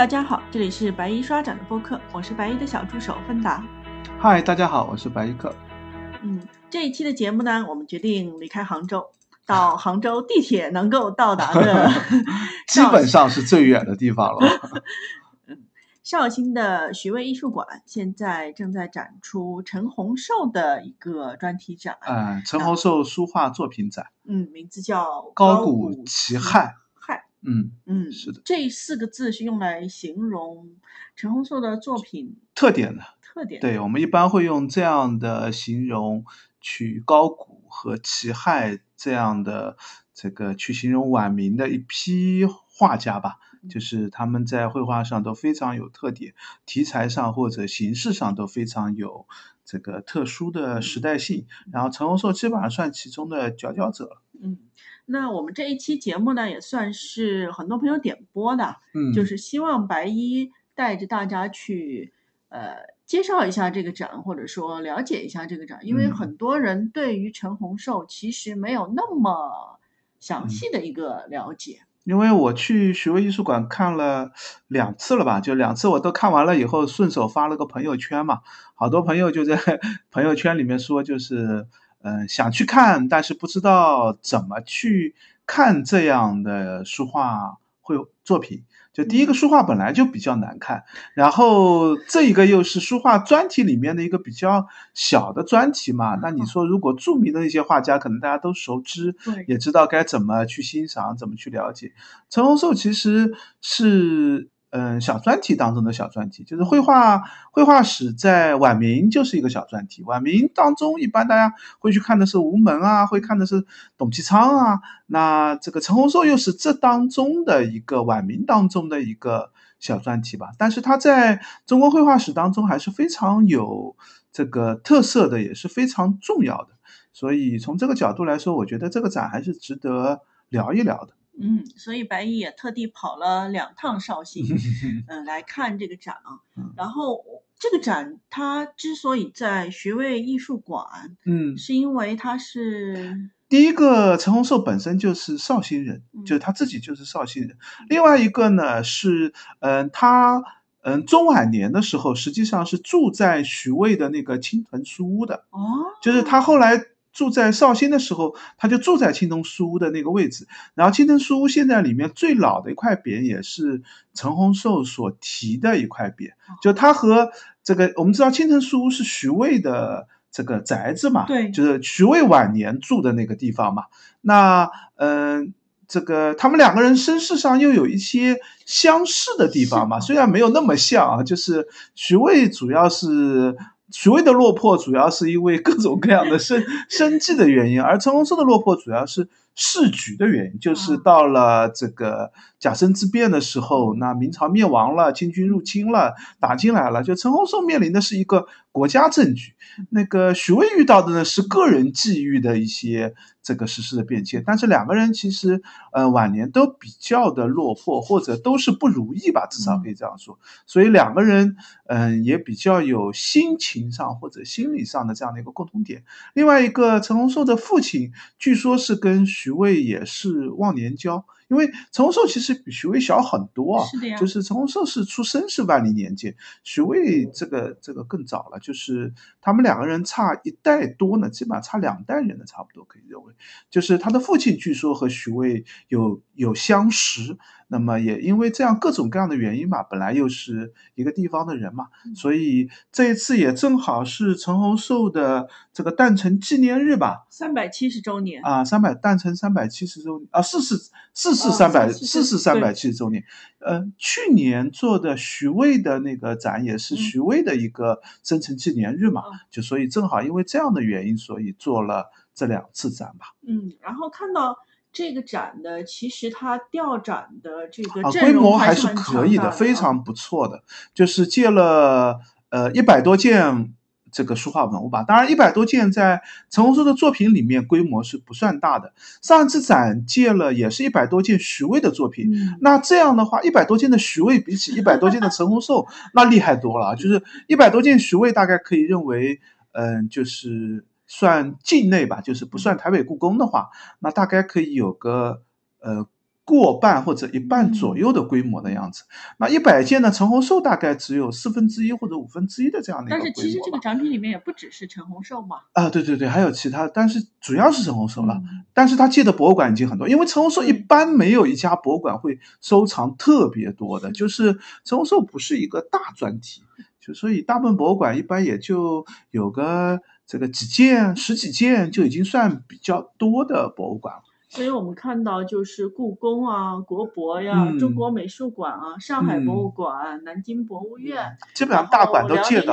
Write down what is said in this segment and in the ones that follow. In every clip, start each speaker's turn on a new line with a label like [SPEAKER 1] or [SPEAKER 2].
[SPEAKER 1] 大家好，这里是白衣刷展的播客，我是白衣的小助手芬达。
[SPEAKER 2] 嗨，大家好，我是白衣客。
[SPEAKER 1] 嗯，这一期的节目呢，我们决定离开杭州，到杭州地铁能够到达的，
[SPEAKER 2] 基本上是最远的地方了。
[SPEAKER 1] 绍兴的徐渭艺术馆现在正在展出陈洪寿的一个专题展。
[SPEAKER 2] 嗯，陈洪寿书画作品展。
[SPEAKER 1] 嗯，名字叫《
[SPEAKER 2] 高
[SPEAKER 1] 古
[SPEAKER 2] 奇汉》。
[SPEAKER 1] 汉。
[SPEAKER 2] 嗯
[SPEAKER 1] 嗯，
[SPEAKER 2] 是的。
[SPEAKER 1] 这四个字是用来形容陈洪硕的作品
[SPEAKER 2] 特点的。
[SPEAKER 1] 特点。
[SPEAKER 2] 对我们一般会用这样的形容去高古和齐亥这样的这个去形容晚明的一批画家吧。就是他们在绘画上都非常有特点，题材上或者形式上都非常有这个特殊的时代性。然后陈洪硕基本上算其中的佼佼者。
[SPEAKER 1] 嗯，那我们这一期节目呢，也算是很多朋友点播的，
[SPEAKER 2] 嗯，
[SPEAKER 1] 就是希望白衣带着大家去呃介绍一下这个展，或者说了解一下这个展，因为很多人对于陈洪寿其实没有那么详细的一个了解。
[SPEAKER 2] 因为我去徐渭艺术馆看了两次了吧，就两次我都看完了以后，顺手发了个朋友圈嘛，好多朋友就在 朋友圈里面说，就是嗯想去看，但是不知道怎么去看这样的书画绘作品。就第一个书画本来就比较难看，然后这一个又是书画专题里面的一个比较小的专题嘛。那你说，如果著名的那些画家，可能大家都熟知，也知道该怎么去欣赏，怎么去了解。陈洪寿其实是。嗯，小专题当中的小专题，就是绘画绘画史在晚明就是一个小专题。晚明当中，一般大家会去看的是吴门啊，会看的是董其昌啊。那这个陈洪寿又是这当中的一个晚明当中的一个小专题吧。但是他在中国绘画史当中还是非常有这个特色的，也是非常重要的。所以从这个角度来说，我觉得这个展还是值得聊一聊的。
[SPEAKER 1] 嗯，所以白衣也特地跑了两趟绍兴，嗯，来看这个展啊。然后这个展它之所以在徐渭艺术馆，
[SPEAKER 2] 嗯，
[SPEAKER 1] 是因为他是
[SPEAKER 2] 第一个陈洪寿本身就是绍兴人，就是他自己就是绍兴人。另外一个呢是，嗯，他嗯中晚年的时候实际上是住在徐渭的那个青藤书屋的，
[SPEAKER 1] 哦，
[SPEAKER 2] 就是他后来。住在绍兴的时候，他就住在青铜书屋的那个位置。然后青铜书屋现在里面最老的一块匾，也是陈洪寿所题的一块匾。就他和这个，我们知道青铜书屋是徐渭的这个宅子嘛，
[SPEAKER 1] 对，
[SPEAKER 2] 就是徐渭晚年住的那个地方嘛。那嗯，这个他们两个人身世上又有一些相似的地方嘛，虽然没有那么像啊，就是徐渭主要是。徐渭的落魄主要是因为各种各样的生 生计的原因，而陈洪生的落魄主要是市局的原因，就是到了这个甲申之变的时候，那明朝灭亡了，清军入侵了，打进来了，就陈洪生面临的是一个国家政局，那个徐渭遇到的呢是个人际遇的一些。这个时事的变迁，但是两个人其实，呃，晚年都比较的落魄，或者都是不如意吧，至少可以这样说。所以两个人，嗯，也比较有心情上或者心理上的这样的一个共同点。另外一个，陈洪寿的父亲，据说是跟徐渭也是忘年交。因为陈洪寿其实比徐渭小很多啊，
[SPEAKER 1] 是的呀。
[SPEAKER 2] 就是陈洪寿是出生是万历年间，徐渭这个这个更早了，就是他们两个人差一代多呢，基本上差两代人的差不多可以认为。就是他的父亲据说和徐渭有有相识。那么也因为这样各种各样的原因嘛，本来又是一个地方的人嘛，所以这一次也正好是陈洪寿的这个诞辰纪念日吧，
[SPEAKER 1] 三百七十周年
[SPEAKER 2] 啊，三百诞辰三百七十周啊，四四四四三百四四三百七十周年。呃，去年做的徐渭的那个展也是徐渭的一个生辰纪念日嘛，就所以正好因为这样的原因，所以做了这两次展吧。
[SPEAKER 1] 嗯，然后看到。这个展的其实它调展的这个
[SPEAKER 2] 规模还
[SPEAKER 1] 是
[SPEAKER 2] 可以
[SPEAKER 1] 的，
[SPEAKER 2] 非常不错的。就是借了呃一百多件这个书画文物吧。当然，一百多件在陈洪寿的作品里面规模是不算大的。上次展借了也是一百多件徐渭的作品。那这样的话，一百多件的徐渭比起一百多件的陈洪寿，那厉害多了。就是一百多件徐渭，大概可以认为，嗯，就是。算境内吧，就是不算台北故宫的话，那大概可以有个呃过半或者一半左右的规模的样子。那一百件呢，陈洪寿大概只有四分之一或者五分之一的这样的一个
[SPEAKER 1] 但是
[SPEAKER 2] 规模吧。
[SPEAKER 1] 其实这个展品里面也不只是陈洪寿嘛，
[SPEAKER 2] 啊，对对对，还有其他，但是主要是陈洪寿了。
[SPEAKER 1] 嗯
[SPEAKER 2] 但是他借的博物馆已经很多，因为陈洪寿一
[SPEAKER 1] 嗯
[SPEAKER 2] 般没有一家博物馆会收藏特别多的，就是陈洪寿不是一个大专题，就所以大部分博物馆一般也就有个这个几件、十几件就已经算比较多的博物馆了。
[SPEAKER 1] 所以我们看到就是故宫啊、国博呀、
[SPEAKER 2] 嗯
[SPEAKER 1] 中国美术馆啊、上海博物
[SPEAKER 2] 嗯
[SPEAKER 1] 馆、南京博物院，
[SPEAKER 2] 基本上大馆都借了。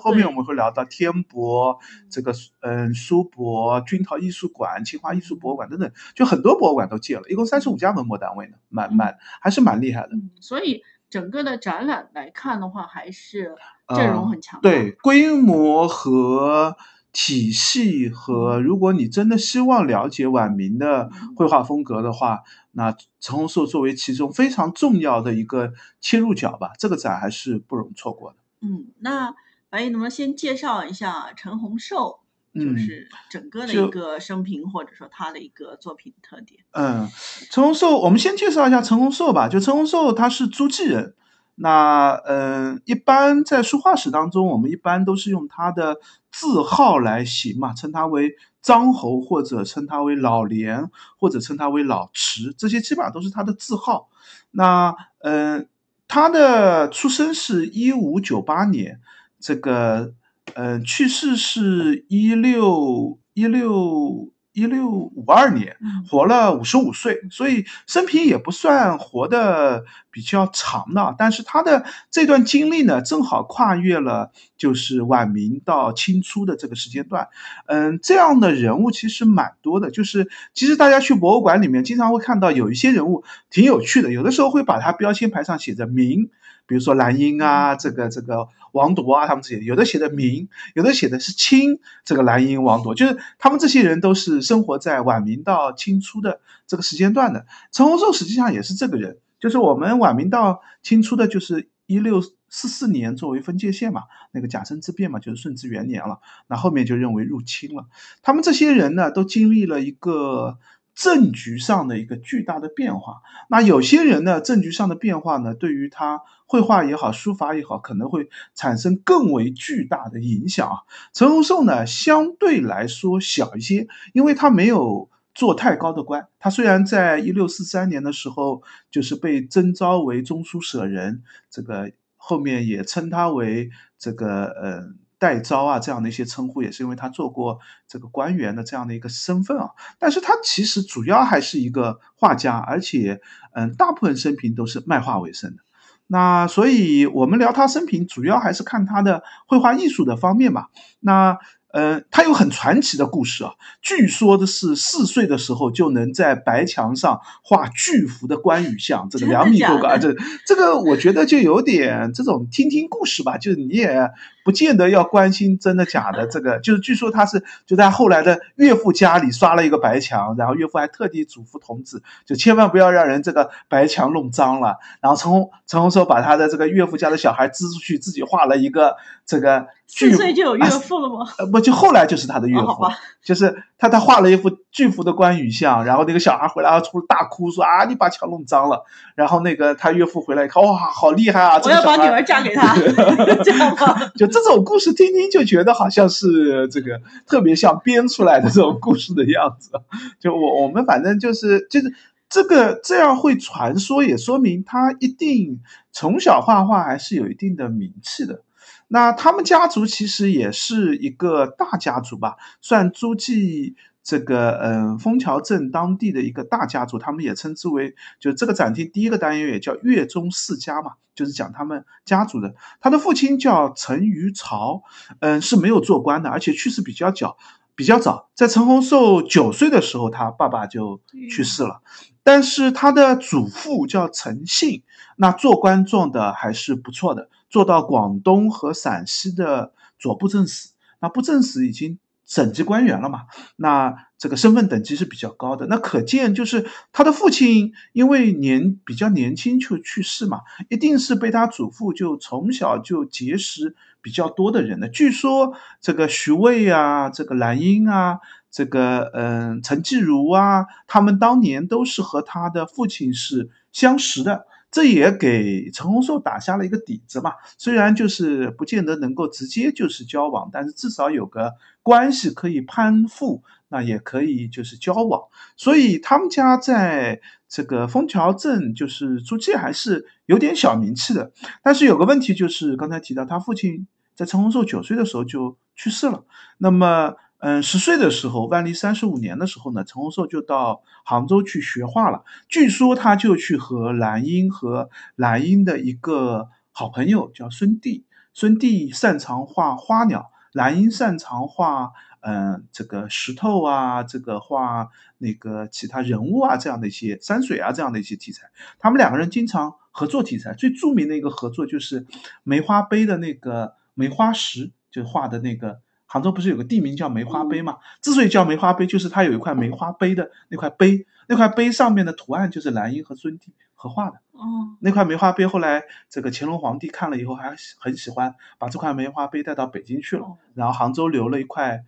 [SPEAKER 2] 后面我们会聊到天博、这个嗯苏博、军陶艺术馆、清华艺术博物馆等等，就很多博物馆都借了，一共三十五家文博单位呢，蛮蛮还是蛮厉害的。
[SPEAKER 1] 嗯，所以整个的展览来看的话，还是阵容
[SPEAKER 2] 嗯
[SPEAKER 1] 很强大。
[SPEAKER 2] 对规模和体系和，如果你真的希望了解晚明的绘画风格的话，那陈洪寿作为其中非常重要的一个切入角吧，这个展还是不容错过的。
[SPEAKER 1] 嗯，那白毅能不能先介绍一下陈洪寿，就
[SPEAKER 2] 嗯
[SPEAKER 1] 是整个的一个生平，或者说他的一个作品特点？
[SPEAKER 2] 嗯，陈洪寿，我们先介绍一下陈洪寿吧。就陈洪寿，他是诸暨人。那嗯，一般在书画史当中，我们一般都是用他的字号来行嘛，称他为张侯，或者称他为老廉，或者称他为老池，这些基本上都是他的字号。那嗯，他的出生是一五九八年，这个呃去世是一六一六一六五二年。
[SPEAKER 1] 嗯
[SPEAKER 2] 活了五十五岁，所以生平也不算活得比较长的，但是他的这段经历呢，正好跨越了就是晚明到清初的这个时间段。嗯，这样的人物其实蛮多的，就是其实大家去博物馆里面经常会看到有一些人物挺有趣的，有的时候会把他标签牌上写着明。比如说蓝英啊，这个这个王铎啊，他们这些有的写的明，有的写的是清，这个蓝英、王铎，就是他们这些人都是生活在晚明到清初的这个时间段的。陈洪寿实际上也是这个人，就是我们晚明到清初的，就是一六四四年作为分界线嘛，那个甲申之变嘛，就是顺治元年了。那后面就认为入侵了。他们这些人呢，都经历了一个政局上的一个巨大的变化。那有些人呢，政局上的变化呢，对于他绘画也好，书法也好，可能会产生更为巨大的影响啊。陈洪寿呢，相对来说小一些，因为他没有做太高的官。他虽然在一六四三年的时候，就是被征召为中书舍人，这个后面也称他为这个呃。代招啊，这样的一些称呼，也是因为他做过这个官员的这样的一个身份啊。但是他其实主要还是一个画家，而且，嗯，大部分生平都是卖画为生的。那所以我们聊他生平，主要还是看他的绘画艺术的方面吧。那呃，他有很传奇的故事啊。据说的是四岁的时候就能在白墙上画巨幅的关羽像，这个两米多高，这这个我觉得就有点这种听听故事吧，就是你也不见得要关心真的假的。这个就是据说他是就在后来的岳父家里刷了一个白墙，然后岳父还特地嘱咐童子，就千万不要让人这个白墙弄脏了。然后陈红陈红说把他的这个岳父家的小孩支出去，自己画了一个这个巨
[SPEAKER 1] 四岁就有岳
[SPEAKER 2] 啊
[SPEAKER 1] 父了吗？
[SPEAKER 2] 呃，不，就后来就是他的岳父，
[SPEAKER 1] 哦
[SPEAKER 2] 就是他他画了一幅巨幅的关羽像，然后那个小孩回来啊出大哭说啊，你把墙弄脏了。然后那个他岳父回来一看，哇，好厉害啊！这
[SPEAKER 1] 我要把女儿嫁给他，这样吧？
[SPEAKER 2] 就这这种故事听听就觉得好像是这个特别像编出来的这种故事的样子。就我我们反正就是就是这个这样会传说，也说明他一定从小画画还是有一定的名气的。那他们家族其实也是一个大家族吧，算诸暨这个嗯枫桥镇当地的一个大家族，他们也称之为就这个展厅第一个单元也叫月中世家嘛，就是讲他们家族的。他的父亲叫陈于朝，嗯是没有做官的，而且去世比较早，比较早，在陈洪寿九岁的时候，他爸爸就去世了。但是他的祖父叫陈信，那做官做的还是不错的，做到广东和陕西的左布政使。那布政使已经省级官员了嘛，那这个身份等级是比较高的。那可见就是他的父亲因为年比较年轻就去世嘛，一定是被他祖父就从小就结识比较多的人的。据说这个徐渭啊，这个兰英啊，这个嗯陈继儒啊，他们当年都是和他的父亲是相识的。这也给陈洪寿打下了一个底子嘛，虽然就是不见得能够直接就是交往，但是至少有个关系可以攀附，那也可以就是交往。所以他们家在这个枫桥镇就是初期还是有点小名气的。但是有个问题就是刚才提到，他父亲在陈洪寿九岁的时候就去世了，那么。嗯，十岁的时候，万历三十五年的时候呢，陈洪寿就到杭州去学画了。据说他就去和兰英和兰英的一个好朋友叫孙弟，孙弟擅长画花鸟，兰英擅长画嗯这个石头啊，这个画那个其他人物啊这样的一些山水啊这样的一些题材。他们两个人经常合作题材，最著名的一个合作就是梅花碑的那个梅花石，就画的那个。杭州不是有个地名叫梅花碑吗？之所以叫梅花碑，就是它有一块梅花碑的那块碑，那块碑上面的图案就是兰英和孙帝合画的。
[SPEAKER 1] 哦，
[SPEAKER 2] 那块梅花碑后来这个乾隆皇帝看了以后还很喜欢，把这块梅花碑带到北京去了。然后杭州留了一块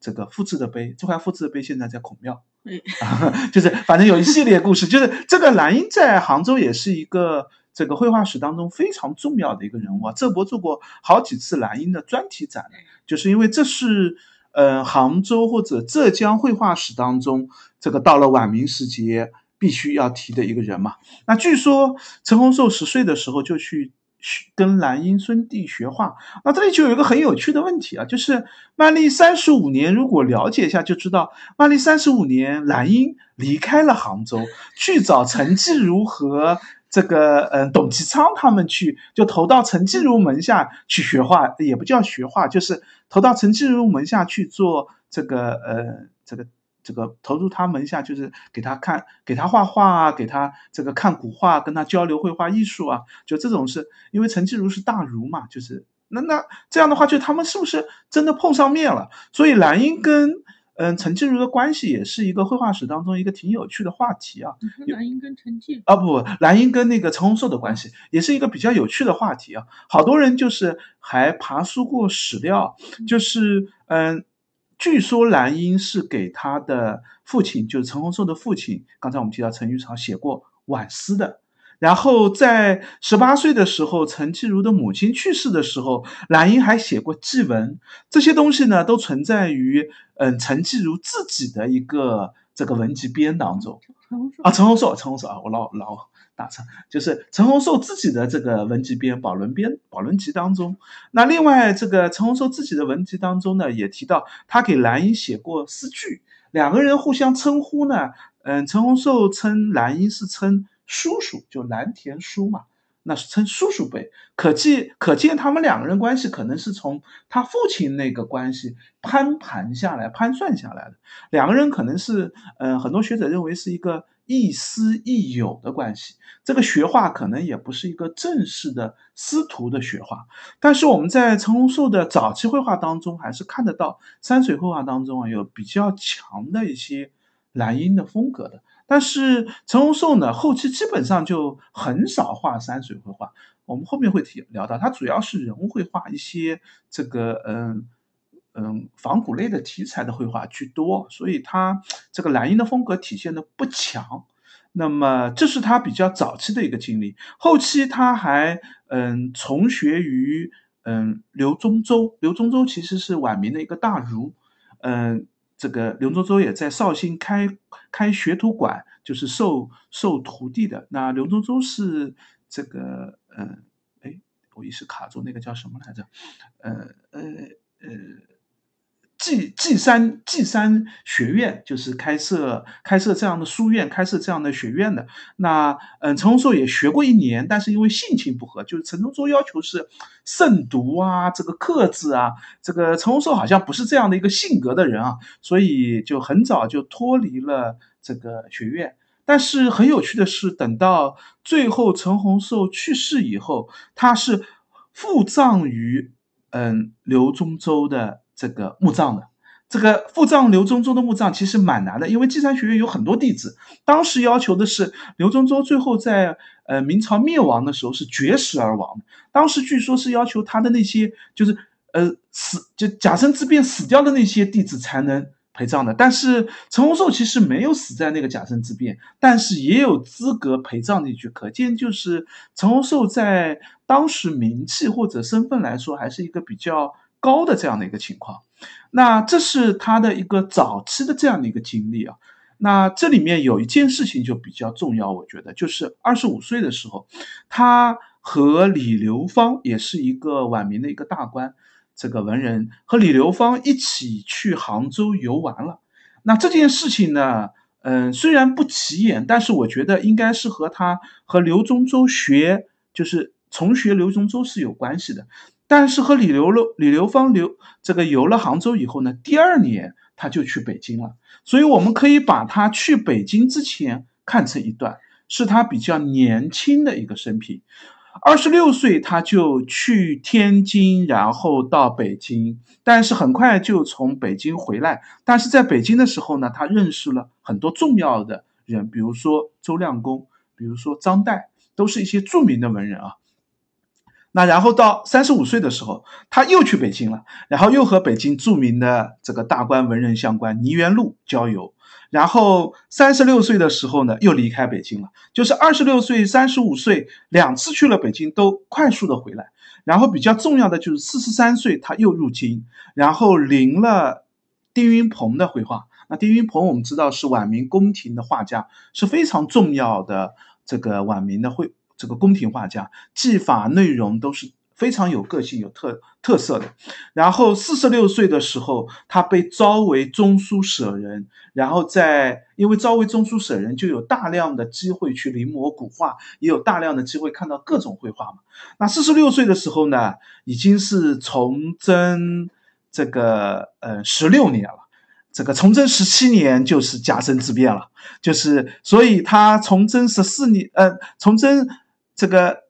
[SPEAKER 2] 这个复制的碑，这块复制的碑现在在孔庙。嗯 就是反正有一系列故事，就是这个兰英在杭州也是一个。这个绘画史当中非常重要的一个人物啊，这博做过好几次兰英的专题展，就是因为这是呃杭州或者浙江绘画史当中这个到了晚明时节必须要提的一个人嘛。那据说陈洪寿十岁的时候就去跟兰英孙弟学画，那这里就有一个很有趣的问题啊，就是万历三十五年，如果了解一下就知道，万历三十五年兰英离开了杭州，去找陈继儒和。这个嗯，董其昌他们去就投到陈继儒门下去学画，也不叫学画，就是投到陈继儒门下去做这个呃，这个这个投入他门下，就是给他看，给他画画啊，给他这个看古画，跟他交流绘画艺术啊，就这种是因为陈继儒是大儒嘛，就是那那这样的话，就他们是不是真的碰上面了？所以兰英跟。嗯，陈静茹的关系也是一个绘画史当中一个挺有趣的话题啊。
[SPEAKER 1] 兰英跟陈静
[SPEAKER 2] 啊，不，兰英跟那个陈洪寿的关系也是一个比较有趣的话题啊。好多人就是还爬书过史料，就是嗯，据说兰英是给他的父亲，就是陈洪寿的父亲，刚才我们提到陈玉朝写过挽诗的。然后在十八岁的时候，陈继儒的母亲去世的时候，兰英还写过祭文。这些东西呢，都存在于嗯陈继儒自己的一个这个文集编当中。啊，陈洪寿，陈洪寿啊，我老老打岔，就是陈洪寿自己的这个文集编《宝轮编》《宝轮集》当中。那另外，这个陈洪寿自己的文集当中呢，也提到他给兰英写过诗句。两个人互相称呼呢，嗯，陈洪寿称兰英是称。叔叔就蓝田叔嘛，那是称叔叔辈，可见可见他们两个人关系可能是从他父亲那个关系攀盘下来、攀算下来的。两个人可能是，嗯，很多学者认为是一个亦师亦友的关系。这个学画可能也不是一个正式的师徒的学画，但是我们在陈洪寿的早期绘画当中，还是看得到山水绘画当中啊有比较强的一些蓝荫的风格的。但是陈洪寿呢，后期基本上就很少画山水绘画。我们后面会提聊到，他主要是人物绘画，一些这个嗯嗯仿古类的题材的绘画居多，所以他这个蓝英的风格体现的不强。那么这是他比较早期的一个经历。后期他还嗯从学于嗯刘宗周，刘宗周其实是晚明的一个大儒，嗯。这个刘宗周也在绍兴开开学徒馆，就是授授徒弟的。那刘宗周是这个，呃，哎，我一时卡住那个叫什么来着？呃呃呃。稷稷山稷山学院就是开设开设这样的书院，开设这样的学院的。那嗯，陈洪寿也学过一年，但是因为性情不合，就是陈洪寿要求是慎独啊，这个克制啊。这个陈洪寿好像不是这样的一个性格的人啊，所以就很早就脱离了这个学院。但是很有趣的是，等到最后陈洪寿去世以后，他是附葬于嗯刘宗周的。这个墓葬的，这个复葬刘宗周的墓葬其实蛮难的，因为济山学院有很多弟子，当时要求的是刘宗周最后在呃明朝灭亡的时候是绝食而亡，当时据说是要求他的那些就是呃死就甲申之变死掉的那些弟子才能陪葬的，但是陈洪寿其实没有死在那个甲申之变，但是也有资格陪葬进去，可见就是陈洪寿在当时名气或者身份来说还是一个比较高的这样的一个情况。那这是他的一个早期的这样的一个经历啊。那这里面有一件事情就比较重要，我觉得就是二十五岁的时候，他和李流芳也是一个晚明的一个大官，这个文人和李流芳一起去杭州游玩了。那这件事情呢，嗯，虽然不起眼，但是我觉得应该是和他和刘宗周学，就是重学刘宗周是有关系的。但是和李流了李流芳留这个游了杭州以后呢，第二年他就去北京了，所以我们可以把他去北京之前看成一段，是他比较年轻的一个生平。二十六岁他就去天津，然后到北京，但是很快就从北京回来。但是在北京的时候呢，他认识了很多重要的人，比如说周亮公，比如说张岱，都是一些著名的文人啊。那然后到三十五岁的时候，他又去北京了，然后又和北京著名的这个大官文人相关倪元禄交游，然后三十六岁的时候呢，又离开北京了，就是二十六岁、三十五岁两次去了北京，都快速的回来。然后比较重要的就是四十三岁他又入京，然后临了丁云鹏的绘画。那丁云鹏我们知道是晚明宫廷的画家，是非常重要的这个晚明的绘。这个宫廷画家技法内容都是非常有个性、有特特色的。然后四十六岁的时候，他被招为中书舍人，然后在因为招为中书舍人，就有大量的机会去临摹古画，也有大量的机会看到各种绘画嘛。那四十六岁的时候呢，已经是崇祯这个呃十六年了。这个崇祯十七年就是甲申之变了，就是所以他崇祯十四年，呃，崇祯。这个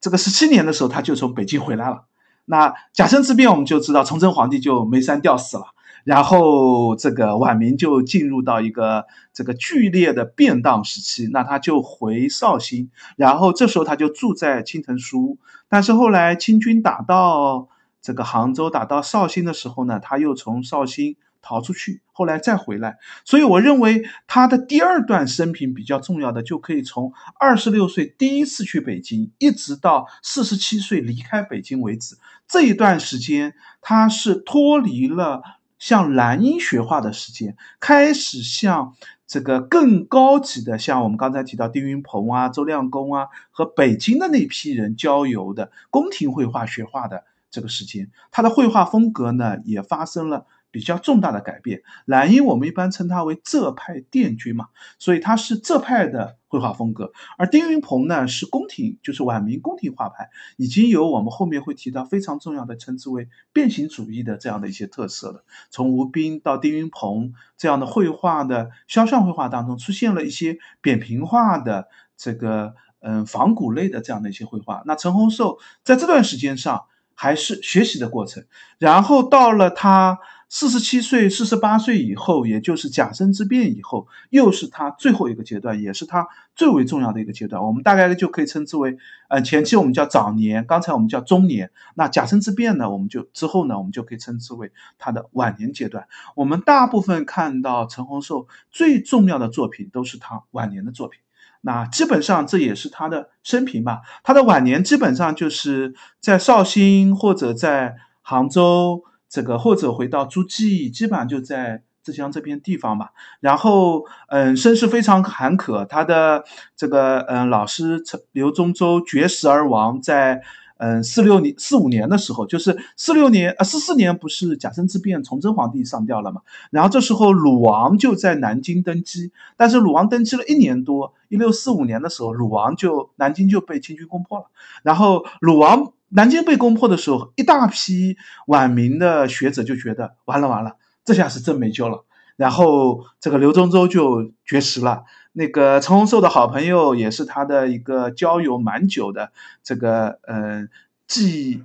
[SPEAKER 2] 这个十七年的时候，他就从北京回来了。那甲申之变，我们就知道崇祯皇帝就没山吊死了，然后这个晚明就进入到一个这个剧烈的变荡时期。那他就回绍兴，然后这时候他就住在青藤书屋。但是后来清军打到这个杭州，打到绍兴的时候呢，他又从绍兴。逃出去，后来再回来，所以我认为他的第二段生平比较重要的，就可以从二十六岁第一次去北京，一直到四十七岁离开北京为止。这一段时间，他是脱离了向蓝英学画的时间，开始向这个更高级的，像我们刚才提到丁云鹏啊、周亮公啊和北京的那批人交游的宫廷绘画学画的这个时间。他的绘画风格呢，也发生了。比较重大的改变，蓝英我们一般称他为浙派殿军嘛，所以他是浙派的绘画风格。而丁云鹏呢是宫廷，就是晚明宫廷画派，已经有我们后面会提到非常重要的称之为变形主义的这样的一些特色了。从吴彬到丁云鹏这样的绘画的肖像绘画当中，出现了一些扁平化的这个嗯仿古类的这样的一些绘画。那陈洪寿在这段时间上还是学习的过程，然后到了他。四十七岁、四十八岁以后，也就是甲申之变以后，又是他最后一个阶段，也是他最为重要的一个阶段。我们大概就可以称之为，呃，前期我们叫早年，刚才我们叫中年。那甲申之变呢，我们就之后呢，我们就可以称之为他的晚年阶段。我们大部分看到陈洪寿最重要的作品，都是他晚年的作品。那基本上这也是他的生平吧。他的晚年基本上就是在绍兴或者在杭州。这个或者回到诸暨，基本上就在浙江这片地方吧。然后，嗯，身世非常坎坷，他的这个嗯老师刘宗周绝食而亡，在嗯四六年四五年的时候，就是四六年呃四四年不是甲申之变，崇祯皇帝上吊了嘛？然后这时候鲁王就在南京登基，但是鲁王登基了一年多，一六四五年的时候，鲁王就南京就被清军攻破了，然后鲁王。南京被攻破的时候，一大批晚明的学者就觉得完了完了，这下是真没救了。然后这个刘宗周就绝食了。那个陈洪寿的好朋友，也是他的一个交友蛮久的这个呃季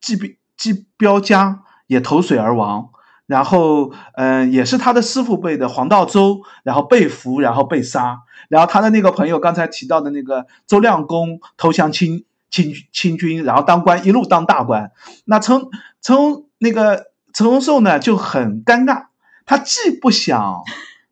[SPEAKER 2] 季季彪家也投水而亡。然后嗯，也是他的师傅辈的黄道周，然后被俘，然后被杀，然后他的那个朋友刚才提到的那个周亮公投降清清清军，然后当官一路当大官，那陈陈那个陈洪寿呢就很尴尬，他既不想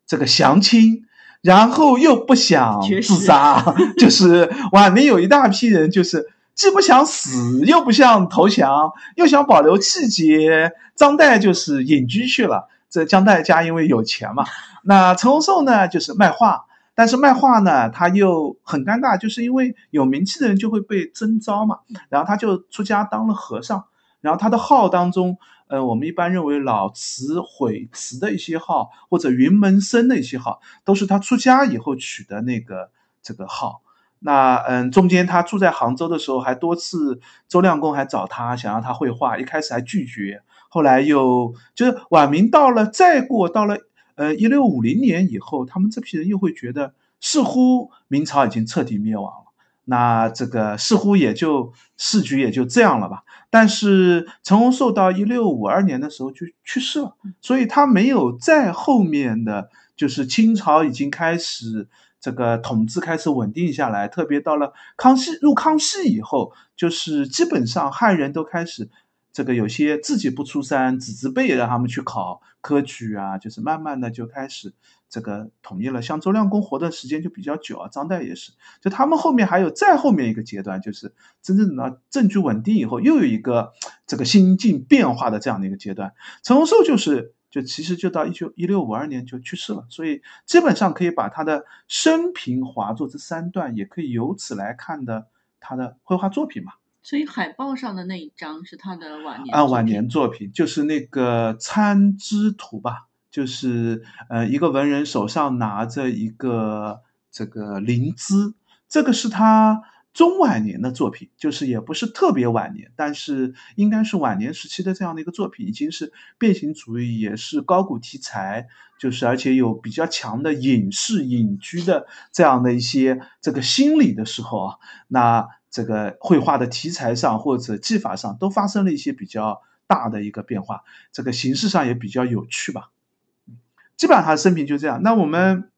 [SPEAKER 2] 这个降清。然后又不想自杀，就是晚明有一大批人，就是既不想死，又不想投降，又想保留气节。张岱就是隐居去了，这张岱家因为有钱嘛。那陈洪寿呢，就是卖画，但是卖画呢，他又很尴尬，就是因为有名气的人就会被征召嘛。然后他就出家当了和尚，然后他的号当中。呃，我们一般认为老慈、悔慈的一些号，或者云门僧的一些号，都是他出家以后取的那个这个号。那嗯，中间他住在杭州的时候，还多次周亮公还找他，想让他绘画，一开始还拒绝，后来又就是晚明到了，再过到了呃一六五零年以后，他们这批人又会觉得，似乎明朝已经彻底灭亡了。那这个似乎也就市局也就这样了吧。但是陈洪寿到一六五二年的时候就去世了，所以他没有在后面的就是清朝已经开始这个统治开始稳定下来，特别到了康熙入康熙以后，就是基本上汉人都开始。这个有些自己不出山，子侄辈也让他们去考科举啊，就是慢慢的就开始这个统一了。像周亮公活的时间就比较久啊，张岱也是，就他们后面还有再后面一个阶段，就是真正的政局稳定以后，又有一个这个心境变化的这样的一个阶段。陈洪寿就是就其实就到一九一六五二年就去世了，所以基本上可以把他的生平华作这三段，也可以由此来看的他的绘画作品嘛。
[SPEAKER 1] 所以海报上的那一张是他的晚年
[SPEAKER 2] 啊，晚年作品就是那个参知图吧，就是呃一个文人手上拿着一个这个灵芝，这个是他中晚年的作品，就是也不是特别晚年，但是应该是晚年时期的这样的一个作品，已经是变形主义，也是高古题材，就是而且有比较强的隐士隐居的这样的一些这个心理的时候啊，那。这个绘画的题材上或者技法上都发生了一些比较大的一个变化，这个形式上也比较有趣吧。基本上他的生平就这样。那我们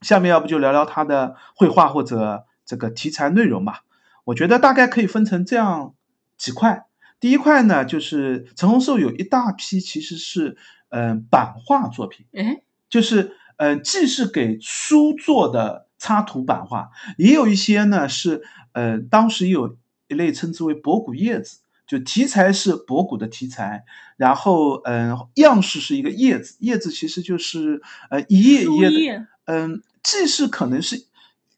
[SPEAKER 2] 下面要不就聊聊他的绘画或者这个题材内容吧。我觉得大概可以分成这样几块。第一块呢，就是陈洪寿有一大批其实是嗯版画作品，
[SPEAKER 1] 哎，
[SPEAKER 2] 就是嗯既是给书做的插图版画，也有一些呢是。呃，当时有一类称之为博古叶子，就题材是博古的题材，然后嗯，样式是一个叶子，叶子其实就是呃一页一页的，嗯，既是可能是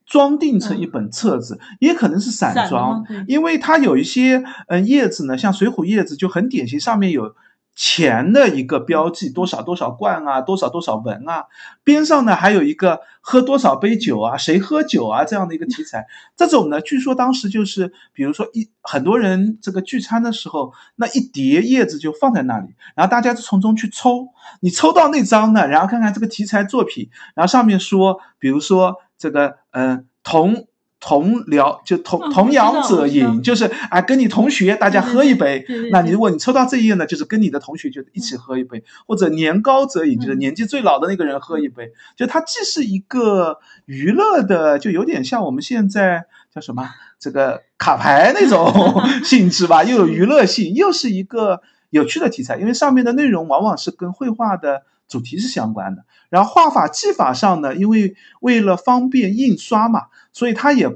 [SPEAKER 2] 装订成一本册子，也可能是散装，因为它有一些嗯叶子呢，像水浒叶子就很典型，上面有。钱的一个标记，多少多少贯啊，多少多少文啊，边上呢还有一个喝多少杯酒啊，谁喝酒啊这样的一个题材。这种呢，据说当时就是，比如说一很多人这个聚餐的时候，那一叠叶子就放在那里，然后大家就从中去抽，你抽到那张呢，然后看看这个题材作品，然后上面说，比如说这个嗯同。同僚就同同阳者饮，就是啊，跟你同学大家喝一杯。那你如果你抽到这一页呢，就是跟你的同学就一起喝一杯，或者年高者饮，就是年纪最老的那个人喝一杯。就它既是一个娱乐的，就有点像我们现在叫什么这个卡牌那种 性质吧，又有娱乐性，又是一个有趣的题材。因为上面的内容往往是跟绘画的主题是相关的。然后画法技法上呢，因为为了方便印刷嘛，所以它也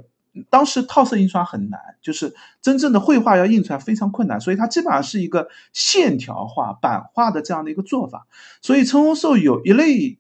[SPEAKER 2] 当时套色印刷很难，就是真正的绘画要印出来非常困难，所以它基本上是一个线条画版画的这样的一个做法。所以陈洪寿有一类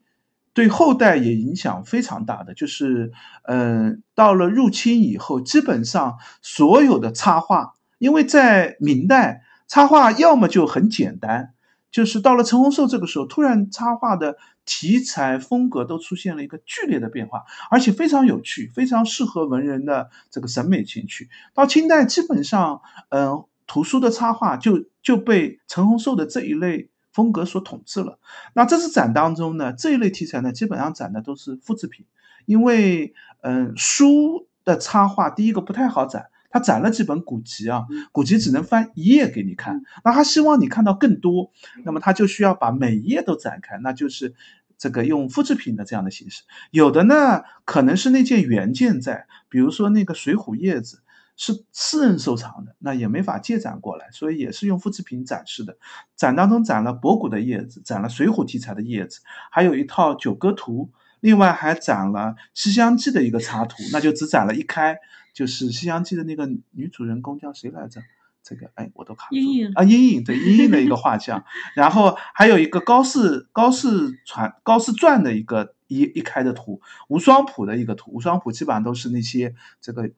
[SPEAKER 2] 对后代也影响非常大的，就是嗯，到了入清以后，基本上所有的插画，因为在明代插画要么就很简单。就是到了陈洪寿这个时候，突然插画的题材风格都出现了一个剧烈的变化，而且非常有趣，非常适合文人的这个审美情趣。到清代，基本上，嗯，图书的插画就就被陈洪寿的这一类风格所统治了。那这次展当中呢，这一类题材呢，基本上展的都是复制品，因为，嗯，书的插画第一个不太好展。他攒了几本古籍啊，古籍只能翻一页给你看，那他希望你看到更多，那么他就需要把每一页都展开，那就是这个用复制品的这样的形式。有的呢，可能是那件原件在，比如说那个《水浒叶子》。是私人收藏的，那也没法借展过来，所以也是用复制品展示的。展当中展了博古的叶子，展了水浒题材的叶子，还有一套九歌图，另外还展了《西厢记》的一个插图，那就只展了一开，就是《西厢记》的那个女主人公叫谁来着？这个哎，我都卡住啊，阴影对阴影的一个画像，然后还有一个高士高士传高士传的一个一一开的图，无双谱的一个图，无双谱基本上都是那些这个。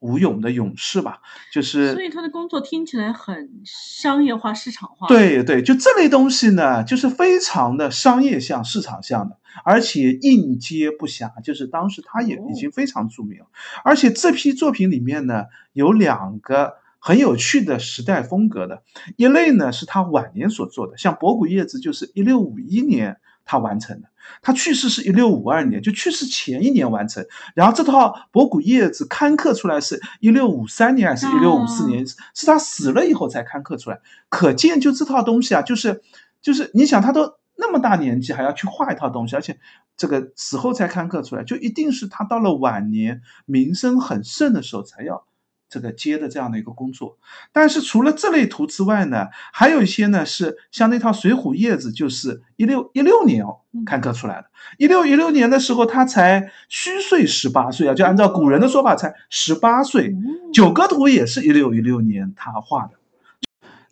[SPEAKER 2] 武勇的勇士吧，就是，
[SPEAKER 1] 所以他的工作听起来很商业化、市场化。
[SPEAKER 2] 对对，就这类东西呢，就是非常的商业向、市场向的，而且应接不暇。就是当时他也已经非常著名，而且这批作品里面呢，有两个很有趣的时代风格的，一类呢是他晚年所做的，像《博古叶子》就是一六五一年他完成的。他去世是一六五二年，就去世前一年完成。然后这套《博古叶子》刊刻出来是一六五三年还是一六五四年？是他死了以后才刊刻出来。可见就这套东西啊，就是就是你想他都那么大年纪还要去画一套东西，而且这个死后才刊刻出来，就一定是他到了晚年名声很盛的时候才要。这个接的这样的一个工作，但是除了这类图之外呢，还有一些呢是像那套《水浒叶子》，就是一六一六年哦刊刻出来的。一六一六年的时候，他才虚岁十八岁啊，就按照古人的说法，才十八岁。九歌图也是一六一六年他画的。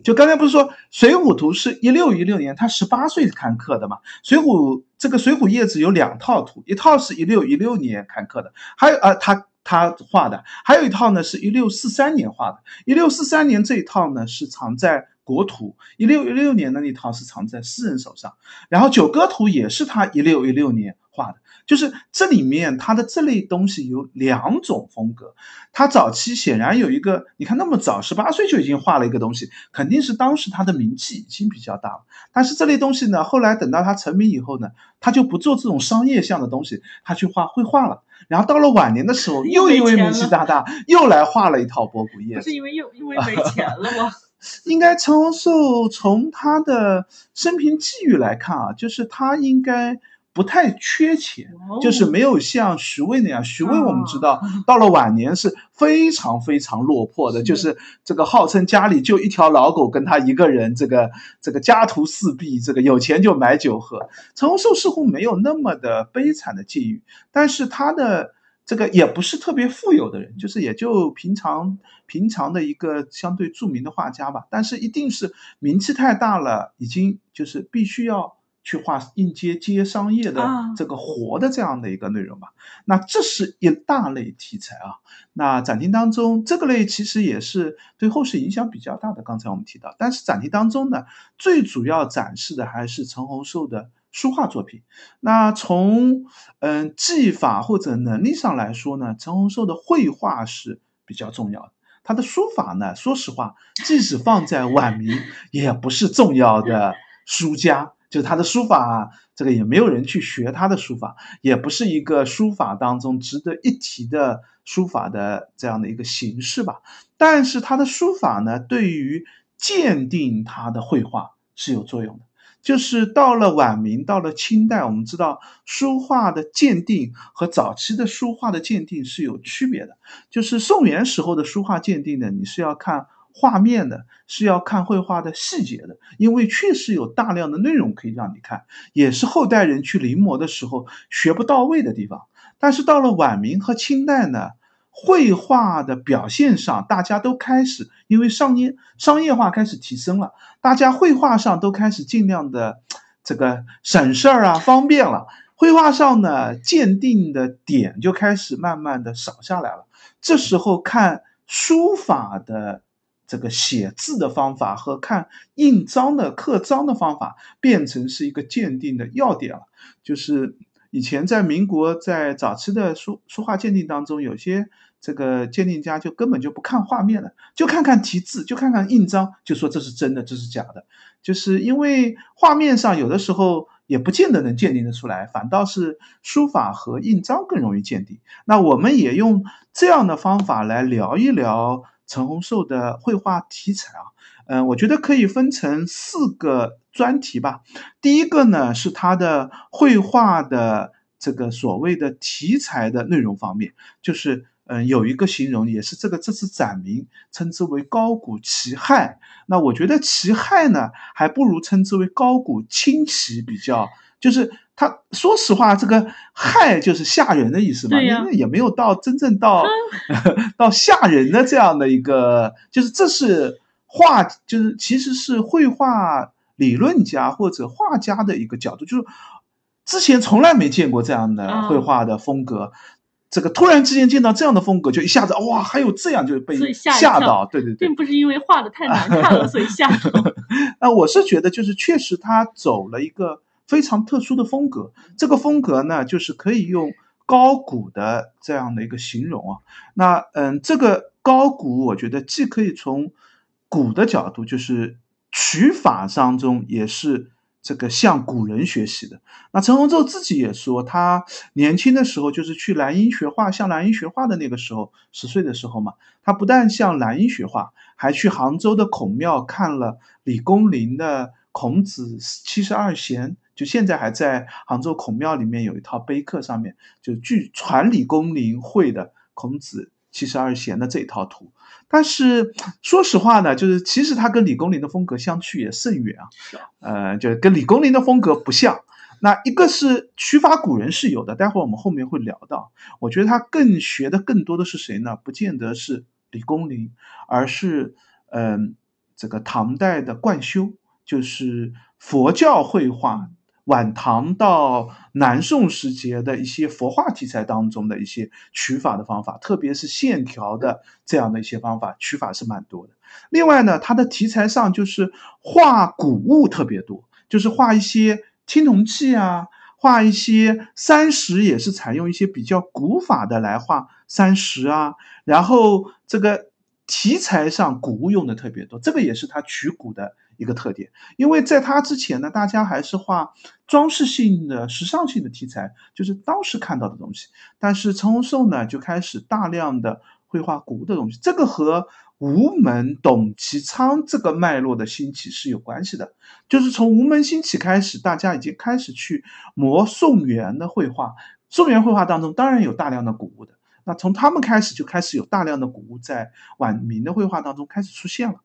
[SPEAKER 2] 就刚才不是说《水浒图》是一六一六年他十八岁刊刻的嘛？《水浒》这个《水浒叶子》有两套图，一套是一六一六年刊刻的，还有呃他。他画的还有一套呢，是一六四三年画的。一六四三年这一套呢是藏在国图，一六一六年的那套是藏在私人手上。然后九歌图也是他一六一六年画的。就是这里面他的这类东西有两种风格，他早期显然有一个，你看那么早，十八岁就已经画了一个东西，肯定是当时他的名气已经比较大了。但是这类东西呢，后来等到他成名以后呢，他就不做这种商业向的东西，他去画绘画了。然后到了晚年的时候，又因为名气大大，又来画了一套博古叶。
[SPEAKER 1] 不是因为又因为没钱了吗？
[SPEAKER 2] 应该陈洪寿从他的生平际遇来看啊，就是他应该。不太缺钱，就是没有像徐渭那样。徐渭我们知道，到了晚年是非常非常落魄的，就是这个号称家里就一条老狗跟他一个人，这个这个家徒四壁，这个有钱就买酒喝。陈洪寿似乎没有那么的悲惨的境遇，但是他的这个也不是特别富有的人，就是也就平常平常的一个相对著名的画家吧。但是一定是名气太大了，已经就是必须要。去画应接接商业的这个活的这样的一个内容吧，那这是一大类题材啊。那展厅当中这个类其实也是对后世影响比较大的。刚才我们提到，但是展厅当中呢，最主要展示的还是陈洪寿的书画作品。那从嗯技法或者能力上来说呢，陈洪寿的绘画是比较重要的。他的书法呢，说实话，即使放在晚明，也不是重要的书家。就是他的书法，这个也没有人去学他的书法，也不是一个书法当中值得一提的书法的这样的一个形式吧。但是他的书法呢，对于鉴定他的绘画是有作用的。就是到了晚明，到了清代，我们知道书画的鉴定和早期的书画的鉴定是有区别的。就是宋元时候的书画鉴定呢，你是要看。画面的是要看绘画的细节的，因为确实有大量的内容可以让你看，也是后代人去临摹的时候学不到位的地方。但是到了晚明和清代呢，绘画的表现上，大家都开始因为商业商业化开始提升了，大家绘画上都开始尽量的这个省事儿啊，方便了。绘画上呢，鉴定的点就开始慢慢的少下来了。这时候看书法的。这个写字的方法和看印章的刻章的方法变成是一个鉴定的要点了。就是以前在民国在早期的书书画鉴定当中，有些这个鉴定家就根本就不看画面了，就看看题字，就看看印章，就说这是真的，这是假的。就是因为画面上有的时候。也不见得能鉴定得出来，反倒是书法和印章更容易鉴定。那我们也用这样的方法来聊一聊陈洪寿的绘画题材啊。嗯，我觉得可以分成四个专题吧。第一个呢是他的绘画的这个所谓的题材的内容方面，就是嗯有一个形容也是这个这次展名称之为高古奇骇。那我觉得奇骇呢还不如称之为高古清奇比较，就是他说实话这个骇就是吓人的意思嘛，因为也没有到真正到 到吓人的这样的一个，就是这是。画就是其实是绘画理论家或者画家的一个角度，就是之前从来没见过这样的绘画的风格，这个突然之间见到这样的风格，就一下子哇，还有这样就被吓到，对对对，
[SPEAKER 1] 并不是因为画的太难看了所以吓到。
[SPEAKER 2] 那，我是觉得就是确实他走了一个非常特殊的风格，这个风格呢就是可以用高古的这样的一个形容啊。那嗯，这个高古我觉得既可以从古的角度就是取法当中也是这个向古人学习的。那陈洪洲自己也说，他年轻的时候就是去兰英学画，向兰英学画的那个时候，十岁的时候嘛，他不但向兰英学画，还去杭州的孔庙看了李公麟的《孔子七十二贤》，就现在还在杭州孔庙里面有一套碑刻，上面就据传李公麟绘的孔子。七十二贤的这一套图，但是说实话呢，就是其实他跟李公麟的风格相去也甚远啊，呃，就跟李公麟的风格不像。那一个是取法古人是有的，待会儿我们后面会聊到。我觉得他更学的更多的是谁呢？不见得是李公麟，而是嗯，这个唐代的贯修，就是佛教绘画。晚唐到南宋时节的一些佛画题材当中的一些取法的方法，特别是线条的这样的一些方法，取法是蛮多的。另外呢，它的题材上就是画古物特别多，就是画一些青铜器啊，画一些山石，也是采用一些比较古法的来画山石啊。然后这个题材上古物用的特别多，这个也是他取古的。一个特点，因为在他之前呢，大家还是画装饰性的、时尚性的题材，就是当时看到的东西。但是陈洪寿呢，就开始大量的绘画古物的东西，这个和吴门、董其昌这个脉络的兴起是有关系的。就是从吴门兴起开始，大家已经开始去模宋元的绘画。宋元绘画当中当然有大量的古物的，那从他们开始就开始有大量的古物在晚明的绘画当中开始出现了。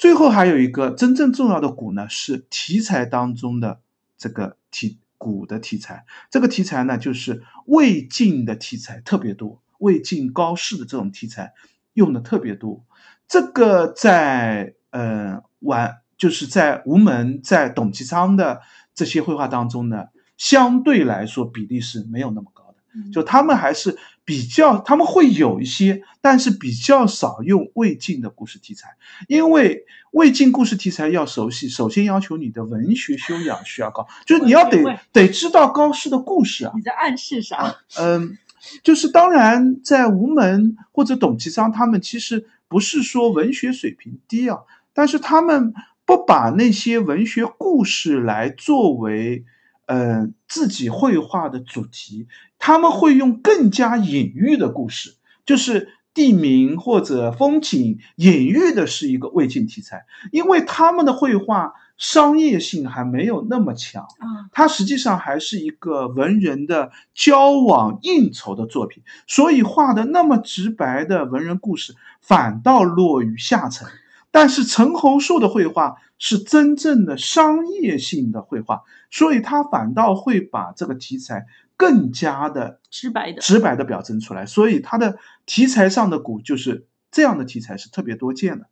[SPEAKER 2] 最后还有一个真正重要的古呢，是题材当中的这个题古的题材。这个题材呢，就是魏晋的题材特别多，魏晋高士的这种题材用的特别多。这个在呃晚就是在吴门、在董其昌的这些绘画当中呢，相对来说比例是没有那么高的，就他们还是。比较他们会有一些，但是比较少用魏晋的故事题材，因为魏晋故事题材要熟悉，首先要求你的文学修养需要高，就是你要得得知道高适的故事啊。
[SPEAKER 1] 你在暗示啥？
[SPEAKER 2] 嗯，就是当然在吴门或者董其昌他们其实不是说文学水平低啊，但是他们不把那些文学故事来作为。嗯，自己绘画的主题，他们会用更加隐喻的故事，就是地名或者风景，隐喻的是一个魏晋题材，因为他们的绘画商业性还没有那么强啊，它实际上还是一个文人的交往应酬的作品，所以画的那么直白的文人故事，反倒落于下层。但是陈洪树的绘画是真正的商业性的绘画，所以他反倒会把这个题材更加的
[SPEAKER 1] 直白的
[SPEAKER 2] 直白的表征出来。所以它的题材上的古就是这样的题材是特别多见的。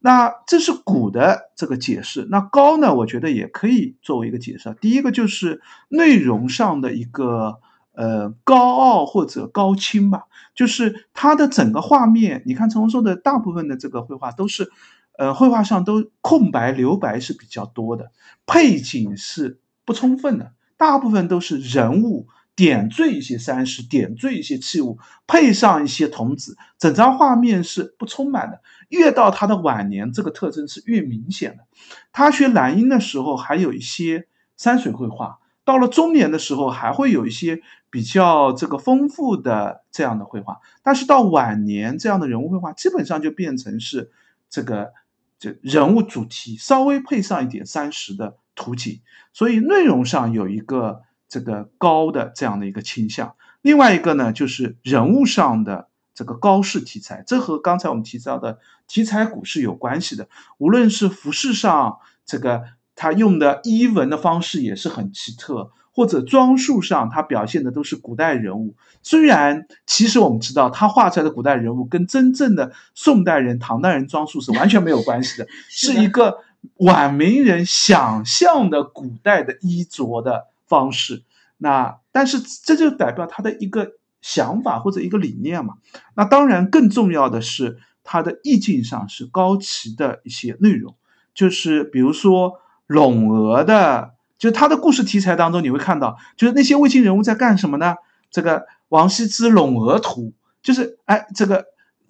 [SPEAKER 2] 那这是古的这个解释。那高呢？我觉得也可以作为一个解释。第一个就是内容上的一个呃高傲或者高清吧。就是它的整个画面，你看陈洪寿的大部分的这个绘画都是，呃，绘画上都空白留白是比较多的，配景是不充分的，大部分都是人物点缀一些山石，点缀一些器物，配上一些童子，整张画面是不充满的。越到他的晚年，这个特征是越明显的。他学兰英的时候，还有一些山水绘画，到了中年的时候，还会有一些比较这个丰富的这样的绘画，但是到晚年，这样的人物绘画基本上就变成是这个这人物主题，稍微配上一点山石的图景，所以内容上有一个这个高的这样的一个倾向。另外一个呢，就是人物上的这个高式题材，这和刚才我们提到的题材股是有关系的。无论是服饰上，这个。他用的衣纹的方式也是很奇特，或者装束上，他表现的都是古代人物。虽然其实我们知道，他画出来的古代人物跟真正的宋代人、唐代人装束是完全没有关系的，是一个晚明人想象的古代的衣着的方式。那但是这就代表他的一个想法或者一个理念嘛。那当然更重要的是他的意境上是高奇的一些内容，就是比如说。咏鹅的，就他的故事题材当中，你会看到，就是那些卫星人物在干什么呢？这个王羲之《咏鹅图》，就是哎，这个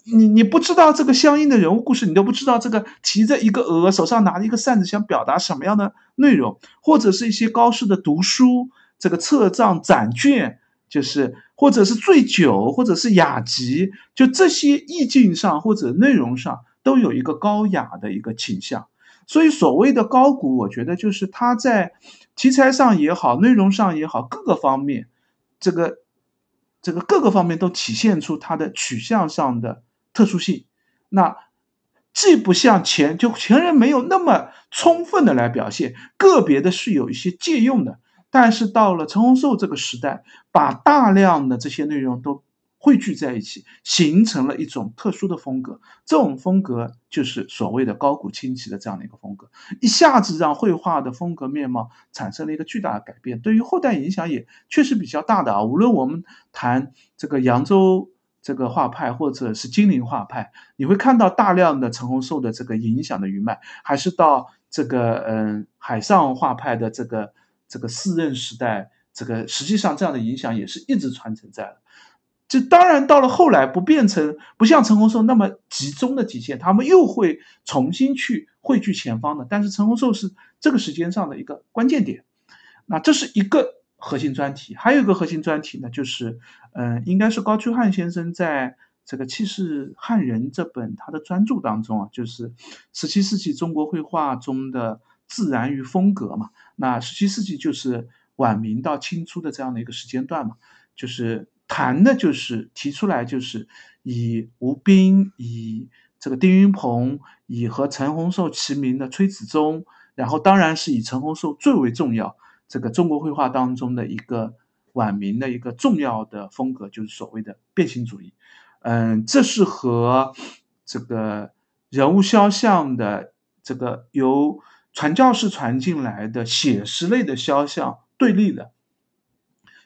[SPEAKER 2] 你你不知道这个相应的人物故事，你都不知道这个提着一个鹅，手上拿着一个扇子，想表达什么样的内容，或者是一些高适的读书，这个册藏展卷，就是或者是醉酒，或者是雅集，就这些意境上或者内容上都有一个高雅的一个倾向。所以，所谓的高古，我觉得就是它在题材上也好，内容上也好，各个方面，这个这个各个方面都体现出它的取向上的特殊性。那既不像前就前人没有那么充分的来表现，个别的是有一些借用的，但是到了陈洪寿这个时代，把大量的这些内容都。汇聚在一起，形成了一种特殊的风格。这种风格就是所谓的高古清奇的这样的一个风格，一下子让绘画的风格面貌产生了一个巨大的改变。对于后代影响也确实比较大的啊。无论我们谈这个扬州这个画派，或者是金陵画派，你会看到大量的陈洪寿的这个影响的余脉，还是到这个嗯海上画派的这个这个四任时代，这个实际上这样的影响也是一直传承在。这当然到了后来不变成不像陈洪寿那么集中的体现，他们又会重新去汇聚前方的。但是陈洪寿是这个时间上的一个关键点，那这是一个核心专题。还有一个核心专题呢，就是嗯，应该是高居翰先生在这个《气势汉人》这本他的专著当中啊，就是十七世纪中国绘画中的自然与风格嘛。那十七世纪就是晚明到清初的这样的一个时间段嘛，就是。谈的就是提出来，就是以吴彬、以这个丁云鹏、以和陈洪寿齐名的崔子忠，然后当然是以陈洪寿最为重要。这个中国绘画当中的一个晚明的一个重要的风格，就是所谓的变形主义。嗯，这是和这个人物肖像的这个由传教士传进来的写实类的肖像对立的。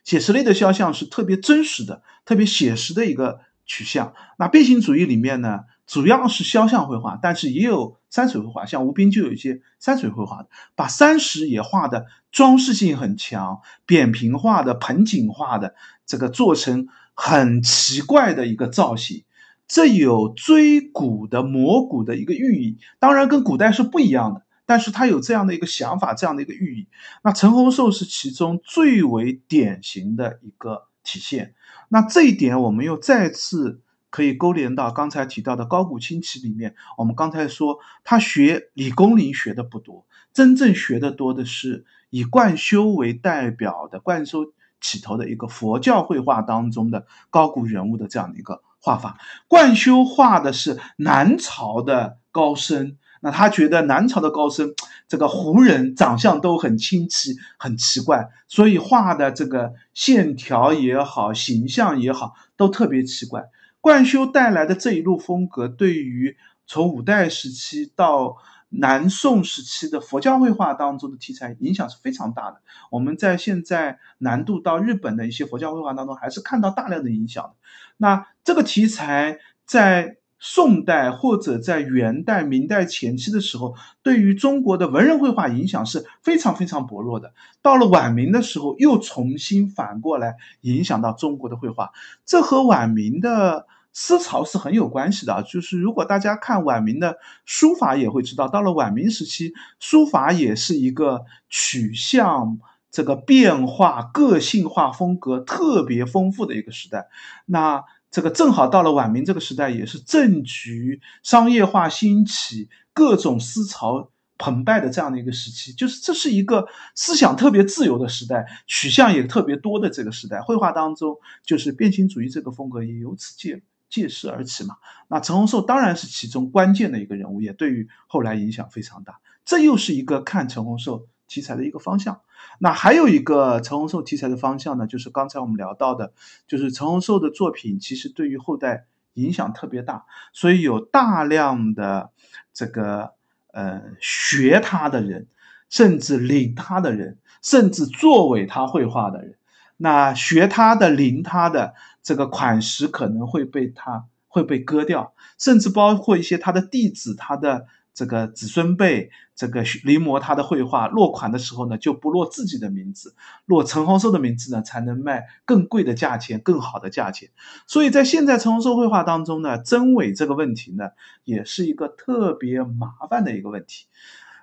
[SPEAKER 2] 写实类的肖像是特别真实的、特别写实的一个取向。那变形主义里面呢，主要是肖像绘画，但是也有山水绘画，像吴彬就有一些山水绘画的，把山石也画的装饰性很强，扁平化的、盆景化的，这个做成很奇怪的一个造型，这有追古的、摹古的一个寓意，当然跟古代是不一样的。但是他有这样的一个想法，这样的一个寓意。那陈洪寿是其中最为典型的一个体现。那这一点，我们又再次可以勾连到刚才提到的高古清奇里面。我们刚才说，他学李公麟学的不多，真正学的多的是以冠休为代表的冠休起头的一个佛教绘画当中的高古人物的这样的一个画法。冠休画的是南朝的高僧。那他觉得南朝的高僧，这个胡人长相都很清奇、很奇怪，所以画的这个线条也好、形象也好，都特别奇怪。冠休带来的这一路风格，对于从五代时期到南宋时期的佛教绘画当中的题材影响是非常大的。我们在现在南渡到日本的一些佛教绘画当中，还是看到大量的影响。那这个题材在。宋代或者在元代、明代前期的时候，对于中国的文人绘画影响是非常非常薄弱的。到了晚明的时候，又重新反过来影响到中国的绘画，这和晚明的思潮是很有关系的。就是如果大家看晚明的书法，也会知道，到了晚明时期，书法也是一个取向这个变化、个性化风格特别丰富的一个时代。那这个正好到了晚明这个时代，也是政局商业化兴起、各种思潮澎湃的这样的一个时期。就是这是一个思想特别自由的时代，取向也特别多的这个时代。绘画当中，就是变形主义这个风格也由此借借势而起嘛。那陈洪寿当然是其中关键的一个人物，也对于后来影响非常大。这又是一个看陈洪寿题材的一个方向。那还有一个陈洪寿题材的方向呢，就是刚才我们聊到的，就是陈洪寿的作品其实对于后代影响特别大，所以有大量的这个呃学他的人，甚至领他的人，甚至作为他绘画的人。那学他的、领他的这个款式可能会被他会被割掉，甚至包括一些他的弟子、他的。这个子孙辈，这个临摹他的绘画落款的时候呢，就不落自己的名字，落陈洪寿的名字呢，才能卖更贵的价钱，更好的价钱。所以在现在陈洪寿绘画当中呢，真伪这个问题呢，也是一个特别麻烦的一个问题。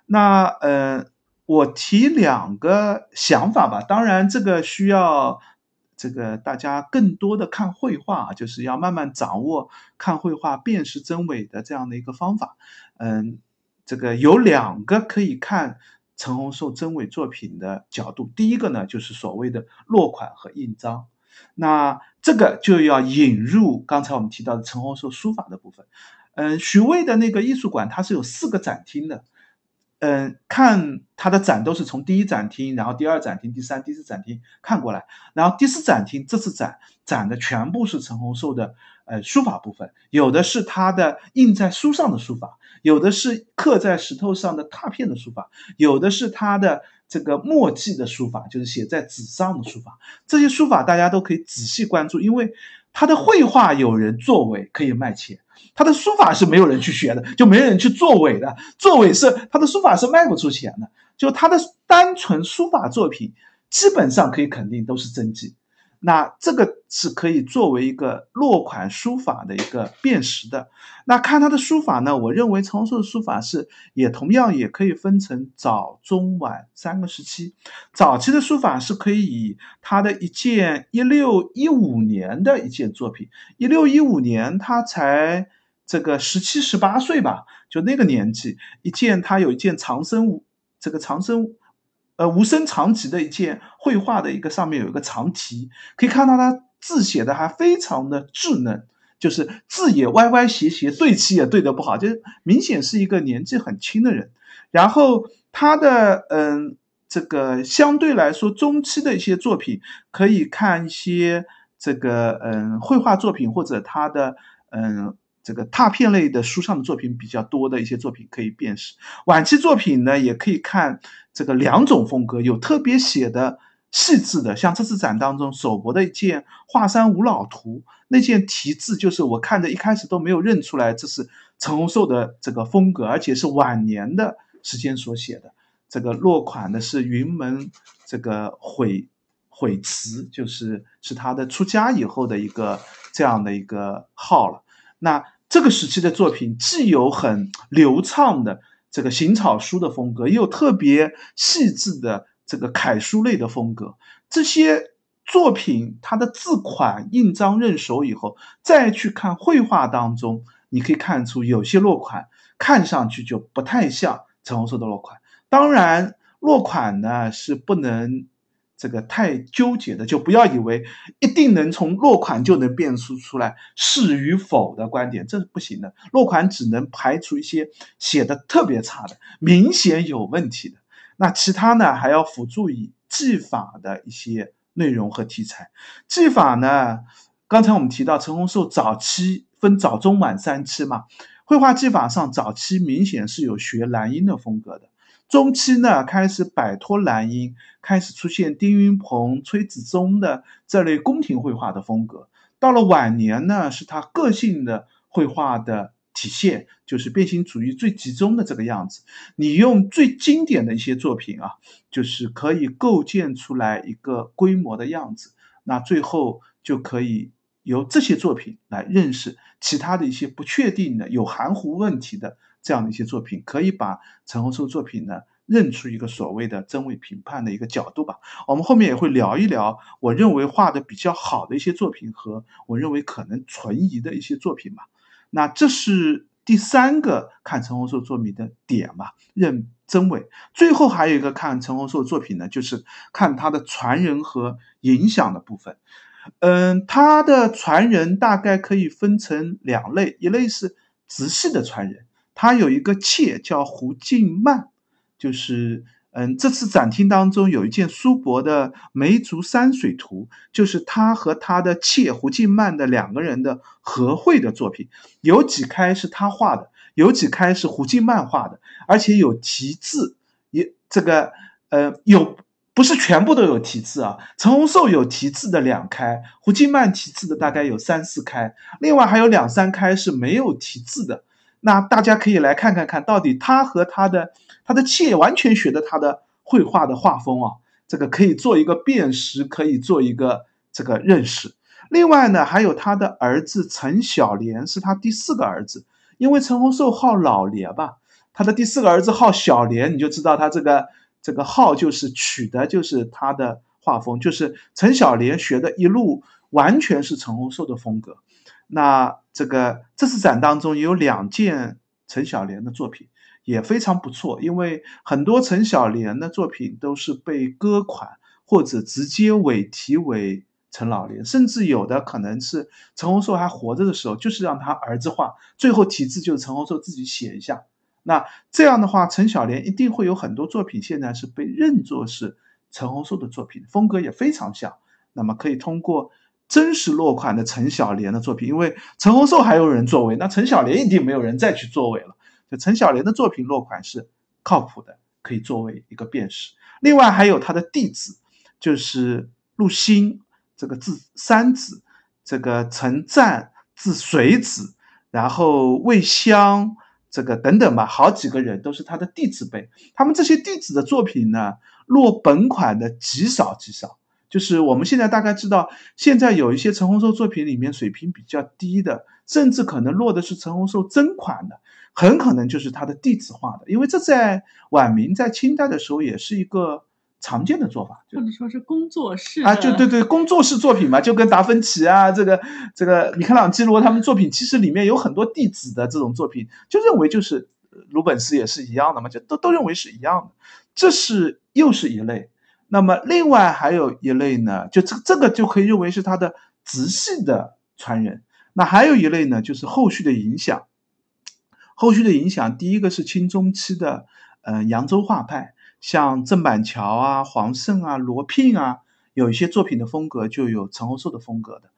[SPEAKER 2] 那呃，我提两个想法吧，当然这个需要。这个大家更多的看绘画，就是要慢慢掌握看绘画辨识真伪的这样的一个方法。嗯，这个有两个可以看陈洪寿真伪作品的角度。第一个呢，就是所谓的落款和印章。那这个就要引入刚才我们提到的陈洪寿书法的部分。嗯，徐渭的那个艺术馆，它是有四个展厅的。嗯，看他的展都是从第一展厅，然后第二展厅、第三、第四展厅看过来，然后第四展厅这次展展的全部是陈洪寿的呃书法部分，有的是他的印在书上的书法，有的是刻在石头上的拓片的书法，有的是他的这个墨迹的书法，就是写在纸上的书法。这些书法大家都可以仔细关注，因为他的绘画有人作伪可以卖钱。他的书法是没有人去学的，就没有人去作伪的。作伪是他的书法是卖不出钱的。就他的单纯书法作品，基本上可以肯定都是真迹。那这个是可以作为一个落款书法的一个辨识的。那看他的书法呢，我认为陈洪寿的书法是也同样也可以分成早、中、晚三个时期。早期的书法是可以以他的一件一六一五年的一件作品，一六一五年他才这个十七十八岁吧，就那个年纪，一件他有一件长生这个长生。呃，无声长集的一件绘画的一个上面有一个长题，可以看到他字写的还非常的稚嫩，就是字也歪歪斜斜，对齐也对得不好，就是明显是一个年纪很轻的人。然后他的嗯，这个相对来说中期的一些作品，可以看一些这个嗯绘画作品或者他的嗯。这个拓片类的书上的作品比较多的一些作品可以辨识，晚期作品呢也可以看这个两种风格，有特别写的细致的，像这次展当中手博的一件《华山五老图》，那件题字就是我看着一开始都没有认出来这是陈洪寿的这个风格，而且是晚年的时间所写的。这个落款的是云门这个悔悔词，就是是他的出家以后的一个这样的一个号了。那这个时期的作品既有很流畅的这个行草书的风格，也有特别细致的这个楷书类的风格。这些作品它的字款印章认熟以后，再去看绘画当中，你可以看出有些落款看上去就不太像陈洪寿的落款。当然，落款呢是不能。这个太纠结的，就不要以为一定能从落款就能辨识出来是与否的观点，这是不行的。落款只能排除一些写的特别差的、明显有问题的。那其他呢，还要辅助以技法的一些内容和题材。技法呢，刚才我们提到陈洪寿早期分早、中、晚三期嘛，绘画技法上早期明显是有学蓝英的风格的。中期呢，开始摆脱蓝音，开始出现丁云鹏、崔子忠的这类宫廷绘画的风格。到了晚年呢，是他个性的绘画的体现，就是变形主义最集中的这个样子。你用最经典的一些作品啊，就是可以构建出来一个规模的样子。那最后就可以由这些作品来认识其他的一些不确定的、有含糊问题的。这样的一些作品，可以把陈洪寿作品呢认出一个所谓的真伪评判的一个角度吧。我们后面也会聊一聊，我认为画的比较好的一些作品和我认为可能存疑的一些作品吧。那这是第三个看陈洪寿作品的点吧，认真伪。最后还有一个看陈洪寿作品呢，就是看他的传人和影响的部分。嗯，他的传人大概可以分成两类，一类是直系的传人，他有一个妾叫胡静曼，就是嗯，这次展厅当中有一件苏博的梅竹山水图，就是他和他的妾胡静曼的两个人的合绘的作品，有几开是他画的，有几开是胡静曼画的，而且有题字，也这个呃有。不是全部都有题字啊，陈洪寿有题字的两开，胡金曼题字的大概有三四开，另外还有两三开是没有题字的。那大家可以来看看看到底他和他的他的妾完全学的他的绘画的画风啊，这个可以做一个辨识，可以做一个这个认识。另外呢，还有他的儿子陈小莲是他第四个儿子，因为陈洪寿号老莲吧，他的第四个儿子号小莲，你就知道他这个。这个号就是取的，就是他的画风，就是陈小莲学的一路完全是陈洪寿的风格。那这个这次展当中有两件陈小莲的作品也非常不错，因为很多陈小莲的作品都是被割款或者直接委题为陈老莲，甚至有的可能是陈洪寿还活着的时候，就是让他儿子画，最后题字就是陈洪寿自己写一下。那这样的话，陈小莲一定会有很多作品，现在是被认作是陈洪寿的作品，风格也非常像。那么可以通过真实落款的陈小莲的作品，因为陈洪寿还有人作伪，那陈小莲一定没有人再去作伪了。就陈小莲的作品落款是靠谱的，可以作为一个辨识。另外还有他的弟子，就是陆星，这个字三子，这个陈赞字水子，然后魏香。这个等等吧，好几个人都是他的弟子辈，他们这些弟子的作品呢，落本款的极少极少。就是我们现在大概知道，现在有一些陈洪寿作品里面水平比较低的，甚至可能落的是陈洪寿真款的，很可能就是他的弟子画的，因为这在晚明在清代的时候也是一个。常见的做法，
[SPEAKER 1] 或者说是工作室
[SPEAKER 2] 啊，就对对，工作室作品嘛，就跟达芬奇啊，这个这个米开朗基罗他们作品，其实里面有很多弟子的这种作品，就认为就是鲁本斯也是一样的嘛，就都都认为是一样的，这是又是一类。那么另外还有一类呢，就这这个就可以认为是他的直系的传人。那还有一类呢，就是后续的影响，后续的影响，第一个是清中期的，呃，扬州画派。像郑板桥啊、黄胜啊、罗聘啊，有一些作品的风格就有陈洪寿的风格的。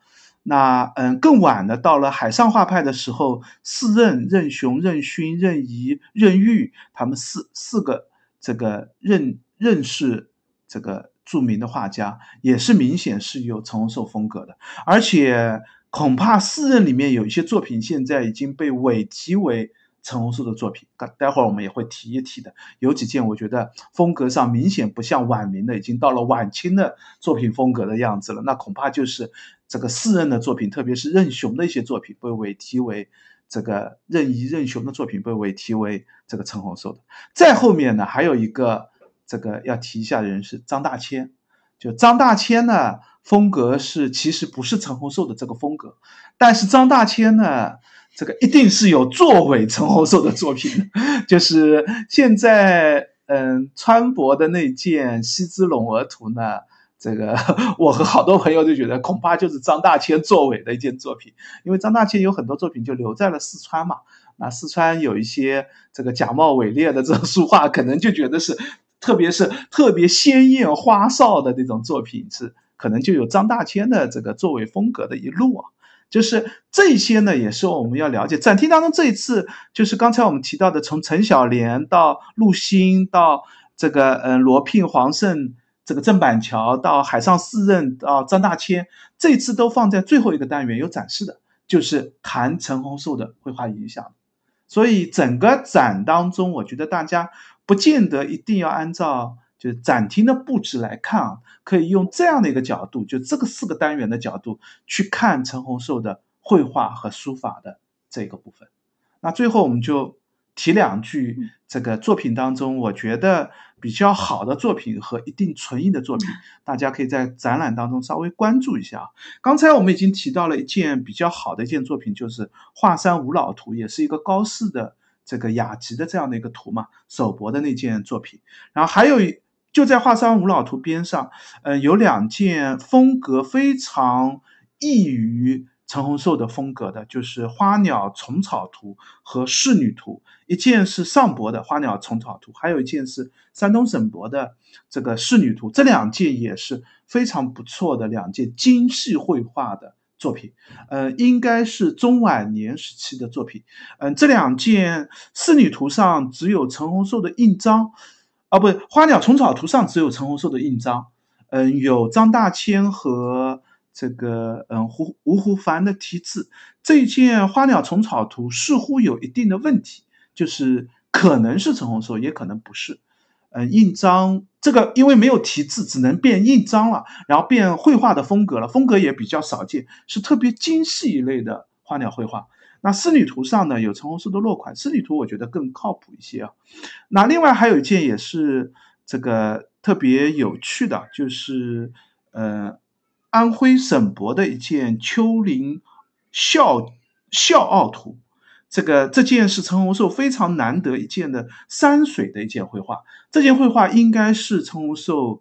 [SPEAKER 2] 那嗯，更晚的到了海上画派的时候，四任任雄、任勋、任仪、任玉，他们四四个这个任任氏这个著名的画家，也是明显是有陈洪寿风格的。而且恐怕四任里面有一些作品现在已经被委题为。陈洪寿的作品，待会儿我们也会提一提的。有几件我觉得风格上明显不像晚明的，已经到了晚清的作品风格的样子了。那恐怕就是这个四任的作品，特别是任雄的一些作品被委题为这个任仪、任雄的作品被委题为这个陈洪寿的。再后面呢，还有一个这个要提一下人是张大千。就张大千呢，风格是其实不是陈洪寿的这个风格，但是张大千呢。这个一定是有作伪陈洪寿的作品，就是现在嗯川博的那件《西之陇鹅图》呢，这个 我和好多朋友就觉得恐怕就是张大千作伪的一件作品，因为张大千有很多作品就留在了四川嘛，那四川有一些这个假冒伪劣的这种 书画，可能就觉得是，特别是特别鲜艳花哨的那种作品是，可能就有张大千的这个作伪风格的一路啊。就是这些呢，也是我们要了解。展厅当中这一次，就是刚才我们提到的，从陈小莲到陆欣，到这个嗯罗聘、黄胜，这个郑板桥，到海上四任，到张大千，这次都放在最后一个单元有展示的，就是谈陈洪寿的绘画影响。所以整个展当中，我觉得大家不见得一定要按照。就是展厅的布置来看啊，可以用这样的一个角度，就这个四个单元的角度去看陈洪寿的绘画和书法的这个部分。那最后我们就提两句这个作品当中，我觉得比较好的作品和一定存疑的作品，大家可以在展览当中稍微关注一下。刚才我们已经提到了一件比较好的一件作品，就是《华山五老图》，也是一个高适的这个雅集的这样的一个图嘛，手博的那件作品。然后还有就在华山五老图边上，嗯，有两件风格非常异于。陈洪寿的风格的就是《花鸟虫草图》和《仕女图》，一件是上博的《花鸟虫草图》，还有一件是山东省博的这个《仕女图》，这两件也是非常不错的两件精细绘画的作品，呃，应该是中晚年时期的作品。嗯，这两件《仕女图》上只有陈洪寿的印章，啊，不，《花鸟虫草图》上只有陈洪寿的印章，嗯，有张大千和。这个嗯，胡吴湖凡的题字，这件花鸟虫草图似乎有一定的问题，就是可能是陈洪寿，也可能不是。嗯，印章这个因为没有题字，只能变印章了，然后变绘画的风格了，风格也比较少见，是特别精细一类的花鸟绘画。那仕女图上呢，有陈洪寿的落款，仕女图我觉得更靠谱一些啊。那另外还有一件也是这个特别有趣的，就是呃。安徽省博的一件丘陵笑笑傲图，这个这件是陈洪寿非常难得一见的山水的一件绘画。这件绘画应该是陈洪寿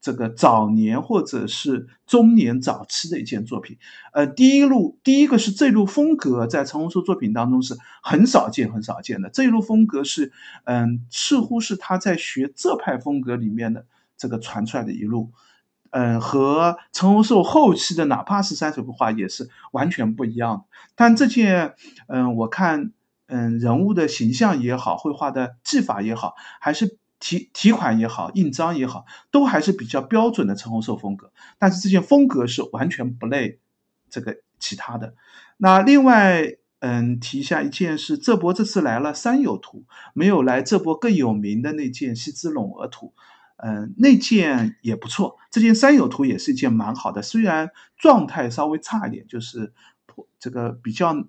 [SPEAKER 2] 这个早年或者是中年早期的一件作品。呃，第一路第一个是这路风格在陈洪寿作品当中是很少见很少见的。这一路风格是嗯，似乎是他在学这派风格里面的这个传出来的一路。嗯，和陈洪寿后期的哪怕是山水画也是完全不一样的。但这件，嗯，我看，嗯，人物的形象也好，绘画的技法也好，还是题题款也好，印章也好，都还是比较标准的陈洪寿风格。但是这件风格是完全不类这个其他的。那另外，嗯，提一下一件是这波这次来了三友图，没有来这波更有名的那件西之陇鹅图。嗯，那件也不错，这件三友图也是一件蛮好的，虽然状态稍微差一点，就是破这个比较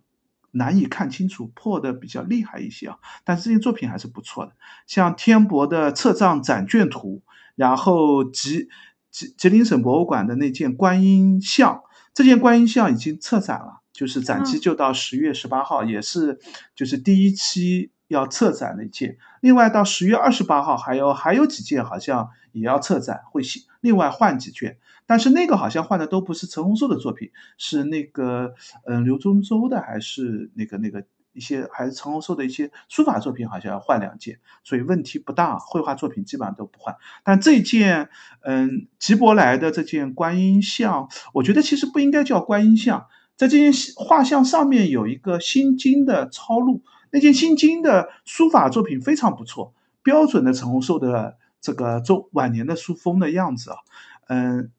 [SPEAKER 2] 难以看清楚，破的比较厉害一些啊。但是这件作品还是不错的，像天博的册藏展卷图，然后吉吉吉林省博物馆的那件观音像，这件观音像已经撤展了，就是展期就到十月十八号，也是就是第一期。要策展的一件，另外到十月二十八号还有还有几件好像也要策展，会另外换几卷，但是那个好像换的都不是陈洪寿的作品，是那个嗯刘宗周的还是那个那个一些还是陈洪寿的一些书法作品，好像要换两件，所以问题不大，绘画作品基本上都不换。但这件嗯吉伯来的这件观音像，我觉得其实不应该叫观音像，在这件画像上面有一个心经的抄录。那件心经的书法作品非常不错，标准的陈洪寿的这个中晚年的书风的样子啊，嗯，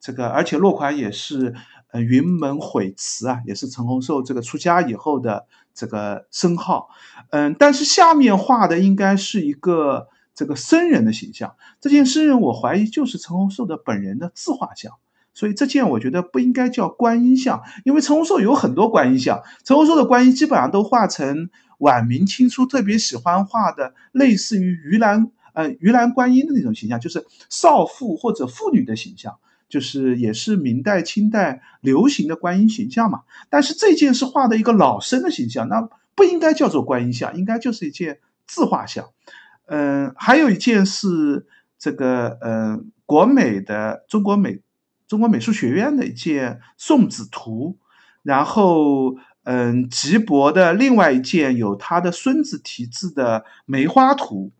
[SPEAKER 2] 这个而且落款也是呃云门悔词啊，也是陈洪寿这个出家以后的这个称号，嗯，但是下面画的应该是一个这个僧人的形象，这件僧人我怀疑就是陈洪寿的本人的自画像。所以这件我觉得不应该叫观音像，因为陈洪寿有很多观音像，陈洪寿的观音基本上都画成晚明清初特别喜欢画的类似于鱼篮呃鱼兰观音的那种形象，就是少妇或者妇女的形象，就是也是明代清代流行的观音形象嘛。但是这件是画的一个老生的形象，那不应该叫做观音像，应该就是一件自画像。嗯，还有一件是这个嗯国美的中国美。中国美术学院的一件送子图，然后，嗯，吉伯的另外一件有他的孙子题字的梅花图，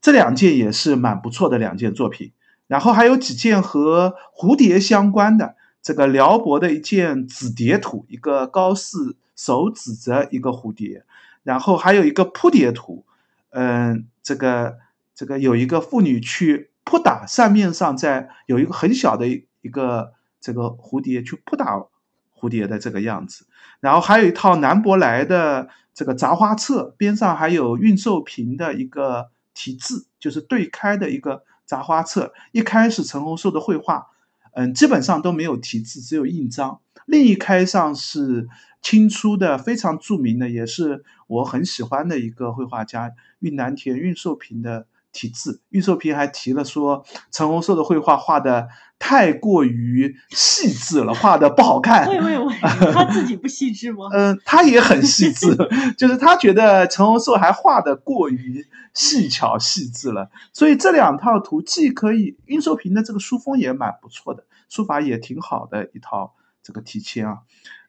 [SPEAKER 2] 这两件也是蛮不错的两件作品。然后还有几件和蝴蝶相关的，这个辽博的一件紫蝶图，一个高士手指着一个蝴蝶，然后还有一个扑蝶图，嗯，这个这个有一个妇女去扑打扇面上，在有一个很小的。一个这个蝴蝶去扑打蝴蝶的这个样子，然后还有一套南博来的这个杂花册，边上还有运寿瓶的一个题字，就是对开的一个杂花册。一开始陈洪寿的绘画，嗯，基本上都没有题字，只有印章。另一开上是清初的非常著名的，也是我很喜欢的一个绘画家运南田运寿平的题字。运寿平还提了说，陈洪寿的绘画画的太过于细致了，画的不好看。
[SPEAKER 1] 喂喂喂，他自己不细致吗？
[SPEAKER 2] 嗯，他也很细致，就是他觉得陈洪寿还画的过于细巧细致了。所以这两套图既可以，运寿平的这个书风也蛮不错的，书法也挺好的一套。这个题签啊，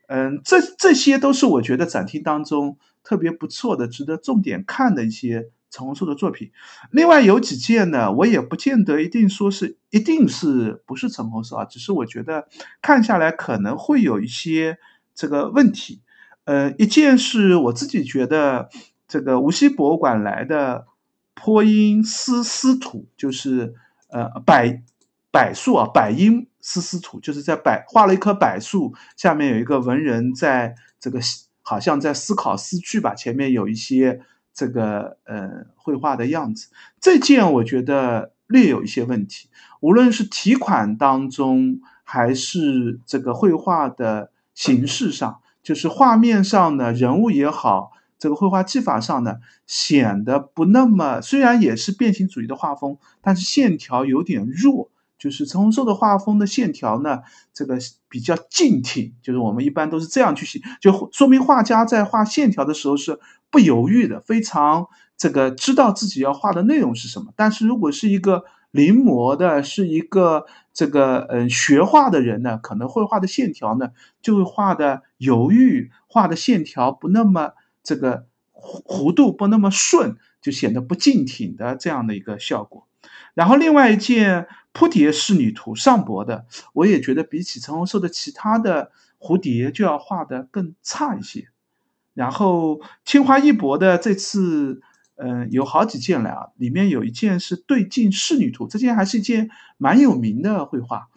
[SPEAKER 2] 嗯，这这些都是我觉得展厅当中特别不错的、值得重点看的一些陈洪寿的作品。另外有几件呢，我也不见得一定说是一定是不是陈洪寿啊，只是我觉得看下来可能会有一些这个问题。呃，一件是我自己觉得这个无锡博物馆来的坡音丝丝土，就是呃柏柏树啊，柏阴。丝丝图就是在柏画了一棵柏树，下面有一个文人在这个好像在思考诗句吧，前面有一些这个呃绘画的样子。这件我觉得略有一些问题，无论是题款当中还是这个绘画的形式上，就是画面上呢人物也好，这个绘画技法上呢显得不那么，虽然也是变形主义的画风，但是线条有点弱。就是陈洪寿的画风的线条呢，这个比较劲挺，就是我们一般都是这样去写，就说明画家在画线条的时候是不犹豫的，非常这个知道自己要画的内容是什么。但是如果是一个临摹的，是一个这个嗯学画的人呢，可能绘画的线条呢就会画的犹豫，画的线条不那么这个弧弧度不那么顺，就显得不劲挺的这样的一个效果。然后另外一件。扑蝶仕女图上博的，我也觉得比起陈洪寿的其他的蝴蝶就要画的更差一些。然后清华一博的这次，嗯，有好几件了啊，里面有一件是对镜仕女图，这件还是一件蛮有名的绘画。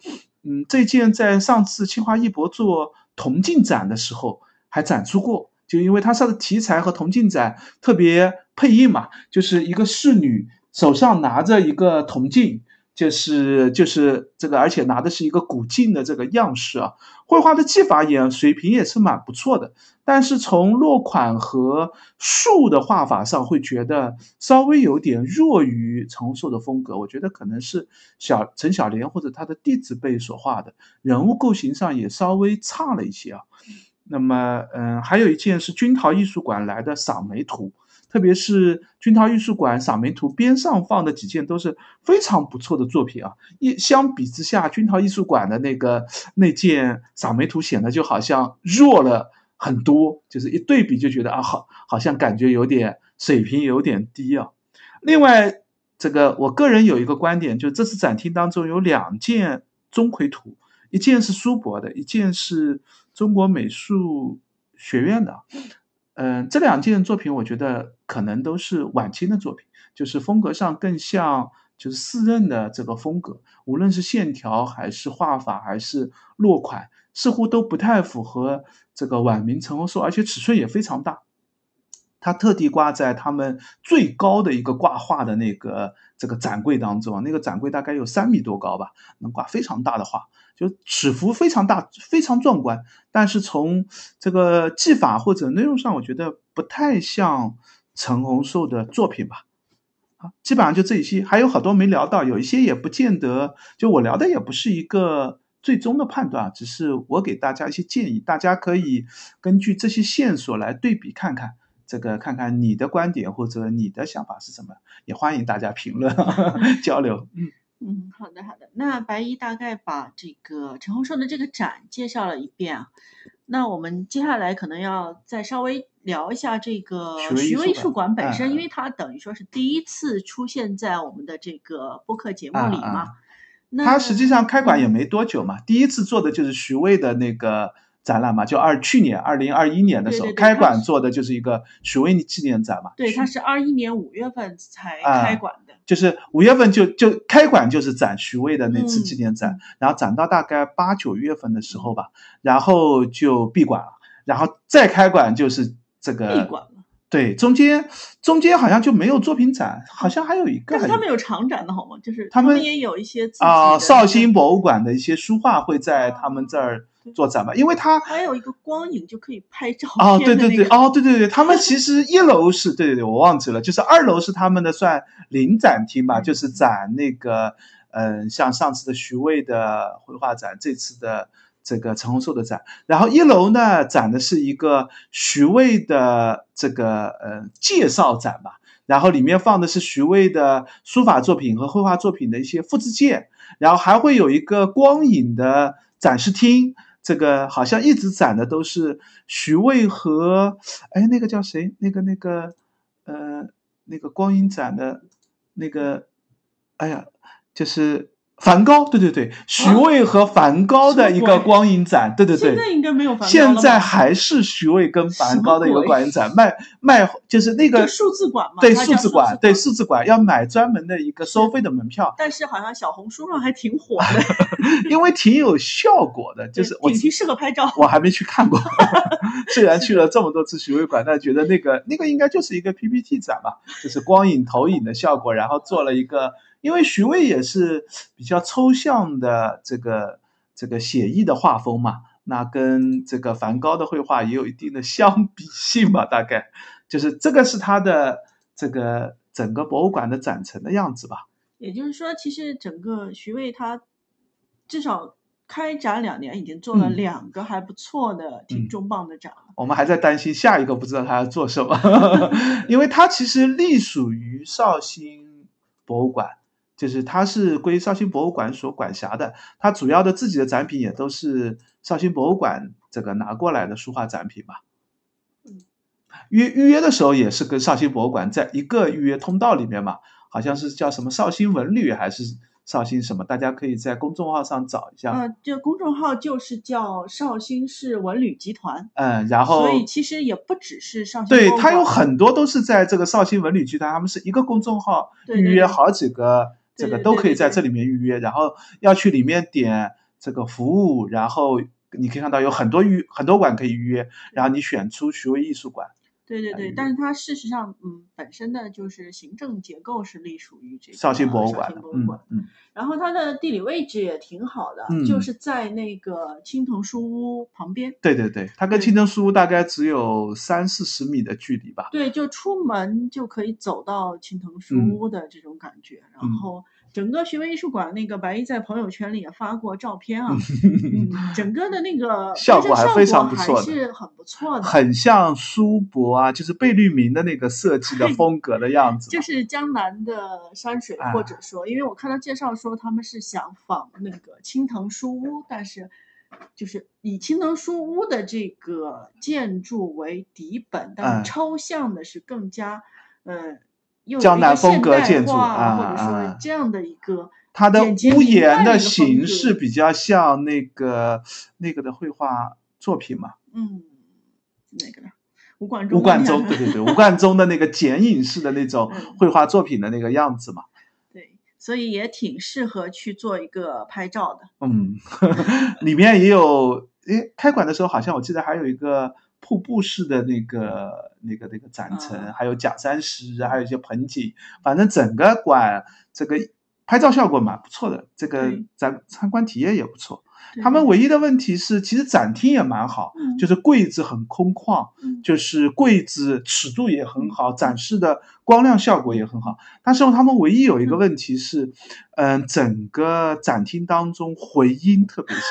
[SPEAKER 2] 嗯，这件在上次清华一博做铜镜展的时候还展出过，就因为它上的题材和铜镜展特别配应嘛，就是一个仕女手上拿着一个铜镜。就是就是这个，而且拿的是一个古镜的这个样式啊，绘画的技法也水平也是蛮不错的。但是从落款和树的画法上，会觉得稍微有点弱于陈寿的风格。我觉得可能是小陈小莲或者他的弟子辈所画的，人物构型上也稍微差了一些啊。那么，嗯，还有一件是君陶艺术馆来的赏梅图。特别是君陶艺术馆赏梅图边上放的几件都是非常不错的作品啊！一相比之下，君陶艺术馆的那个那件赏梅图显得就好像弱了很多，就是一对比就觉得啊，好，好像感觉有点水平有点低啊。另外，这个我个人有一个观点，就这次展厅当中有两件钟馗图，一件是苏博的，一件是中国美术学院的。嗯，这两件作品我觉得可能都是晚清的作品，就是风格上更像就是四任的这个风格，无论是线条还是画法还是落款，似乎都不太符合这个晚明陈洪寿，而且尺寸也非常大。他特地挂在他们最高的一个挂画的那个这个展柜当中，那个展柜大概有三米多高吧，能挂非常大的画，就尺幅非常大，非常壮观。但是从这个技法或者内容上，我觉得不太像陈洪寿的作品吧。啊，基本上就这一些，还有好多没聊到，有一些也不见得。就我聊的也不是一个最终的判断，只是我给大家一些建议，大家可以根据这些线索来对比看看。这个看看你的观点或者你的想法是什么，也欢迎大家评论 交流。
[SPEAKER 1] 嗯嗯，好的好的。那白衣大概把这个陈洪寿的这个展介绍了一遍啊，那我们接下来可能要再稍微聊一下这个徐渭艺术馆本身，因为它等于说是第一次出现在我们的这个播客节目里嘛。
[SPEAKER 2] 那它实际上开馆也没多久嘛，第一次做的就是徐渭的那个。展览嘛，就二去年二零二一年的时候开馆做的就是一个许巍纪念展嘛。
[SPEAKER 1] 对，它是二一年五月份才开馆的，
[SPEAKER 2] 就是五月份就就开馆就是展徐渭的那次纪念展，然后展到大概八九月份的时候吧，然后就闭馆了，然后再开馆就是这个
[SPEAKER 1] 闭馆了，
[SPEAKER 2] 对，中间中间好像就没有作品展，好像还有一个。
[SPEAKER 1] 但是他们有长展的好吗？就是
[SPEAKER 2] 他
[SPEAKER 1] 们也有一些
[SPEAKER 2] 啊，绍兴博物馆的一些书画会在他们这儿做展吧，因为他
[SPEAKER 1] 还有一个光影就可以拍照
[SPEAKER 2] 哦，对对对，哦，对对对，他们其实一楼是对对对，我忘记了，就是二楼是他们的算临展厅吧，就是展那个嗯，像上次的徐渭的绘画展，这次的。这个陈红寿的展，然后一楼呢展的是一个徐渭的这个呃介绍展吧，然后里面放的是徐渭的书法作品和绘画作品的一些复制件，然后还会有一个光影的展示厅，这个好像一直展的都是徐渭和哎那个叫谁？那个那个呃那个光影展的那个哎呀就是。梵高，对对对，徐渭和梵高的一个光影展，对对对。
[SPEAKER 1] 现在应该没有梵高
[SPEAKER 2] 现在还是徐渭跟梵高的一个光影展，卖卖就是那个
[SPEAKER 1] 数字馆嘛，
[SPEAKER 2] 对数字馆，对数字馆要买专门的一个收费的门票。
[SPEAKER 1] 但是好像小红书上还挺火的，
[SPEAKER 2] 因为挺有效果的，就是我
[SPEAKER 1] 挺适合拍照。
[SPEAKER 2] 我还没去看过，虽然去了这么多次徐渭馆，但觉得那个那个应该就是一个 PPT 展吧，就是光影投影的效果，然后做了一个。因为徐渭也是比较抽象的这个这个写意的画风嘛，那跟这个梵高的绘画也有一定的相比性吧，大概就是这个是他的这个整个博物馆的展陈的样子吧。
[SPEAKER 1] 也就是说，其实整个徐渭他至少开展两年，已经做了两个还不错的、挺重磅的展了。
[SPEAKER 2] 我们还在担心下一个不知道他要做什么，因为他其实隶属于绍兴博物馆。就是它是归绍兴博物馆所管辖的，它主要的自己的展品也都是绍兴博物馆这个拿过来的书画展品嘛。约预约的时候也是跟绍兴博物馆在一个预约通道里面嘛，好像是叫什么绍兴文旅还是绍兴什么，大家可以在公众号上找一下。
[SPEAKER 1] 呃，这公众号就是叫绍兴市文旅集团。
[SPEAKER 2] 嗯，然后
[SPEAKER 1] 所以其实也不只是绍兴。
[SPEAKER 2] 对，它有很多都是在这个绍兴文旅集团，他们是一个公众号预约好几个。这个都可以在这里面预约，然后要去里面点这个服务，然后你可以看到有很多预很多馆可以预约，然后你选出徐汇艺术馆。
[SPEAKER 1] 对对对，但是它事实上，嗯，本身的就是行政结构是隶属于这个
[SPEAKER 2] 绍兴博物
[SPEAKER 1] 馆。
[SPEAKER 2] 嗯嗯。
[SPEAKER 1] 然后它的地理位置也挺好的，就是在那个青藤书屋旁边。
[SPEAKER 2] 对对对，它跟青藤书屋大概只有三四十米的距离吧。
[SPEAKER 1] 对，就出门就可以走到青藤书屋的这种感觉，然后。整个徐文艺术馆那个白衣在朋友圈里也发过照片啊，整个的那个
[SPEAKER 2] 效果
[SPEAKER 1] 还
[SPEAKER 2] 非常不错，
[SPEAKER 1] 是很不错的，
[SPEAKER 2] 很像苏博啊，就是贝聿铭的那个设计的风格的样子，
[SPEAKER 1] 就是江南的山水，或者说，因为我看到介绍说他们是想仿那个青藤书屋，但是就是以青藤书屋的这个建筑为底本，但是抽象的是更加嗯。
[SPEAKER 2] 江南风格建筑啊，
[SPEAKER 1] 或者说这样的一个，
[SPEAKER 2] 它的屋檐
[SPEAKER 1] 的
[SPEAKER 2] 形式比较像那个那个的绘画作品嘛。
[SPEAKER 1] 嗯，那个吴冠中。
[SPEAKER 2] 吴冠中，对 对对，吴冠中的那个剪影式的那种绘画作品的那个样子嘛。
[SPEAKER 1] 对，所以也挺适合去做一个拍照的。
[SPEAKER 2] 嗯，里面也有，诶，开馆的时候好像我记得还有一个。瀑布式的那个、那个、那个展陈，还有假山石，还有一些盆景，反正整个馆这个拍照效果蛮不错的，这个展参观体验也不错。他们唯一的问题是，其实展厅也蛮好，就是柜子很空旷，就是柜子尺度也很好，展示的光亮效果也很好。但是他们唯一有一个问题是，嗯，整个展厅当中回音特别小。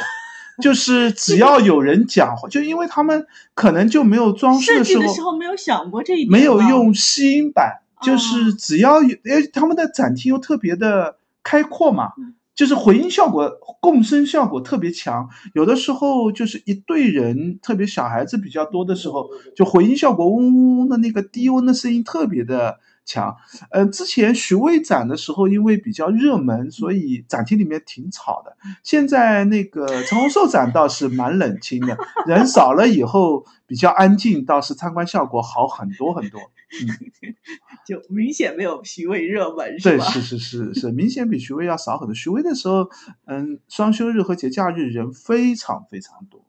[SPEAKER 2] 就是只要有人讲话，就因为他们可能就没有装饰
[SPEAKER 1] 的
[SPEAKER 2] 时候，
[SPEAKER 1] 时候没有想过这一点，
[SPEAKER 2] 没有用吸音板，就是只要有，哎，他们的展厅又特别的开阔嘛，就是回音效果、共生效果特别强。有的时候就是一队人，特别小孩子比较多的时候，就回音效果嗡嗡嗡的那个低温的声音特别的。强，呃，之前徐渭展的时候，因为比较热门，所以展厅里面挺吵的。现在那个陈洪寿展倒是蛮冷清的，人少了以后比较安静，倒是参观效果好很多很多。嗯，
[SPEAKER 1] 就明显没有徐渭热门，
[SPEAKER 2] 是
[SPEAKER 1] 吧？
[SPEAKER 2] 对，是是是是，明显比徐渭要少很多。徐渭的时候，嗯，双休日和节假日人非常非常多。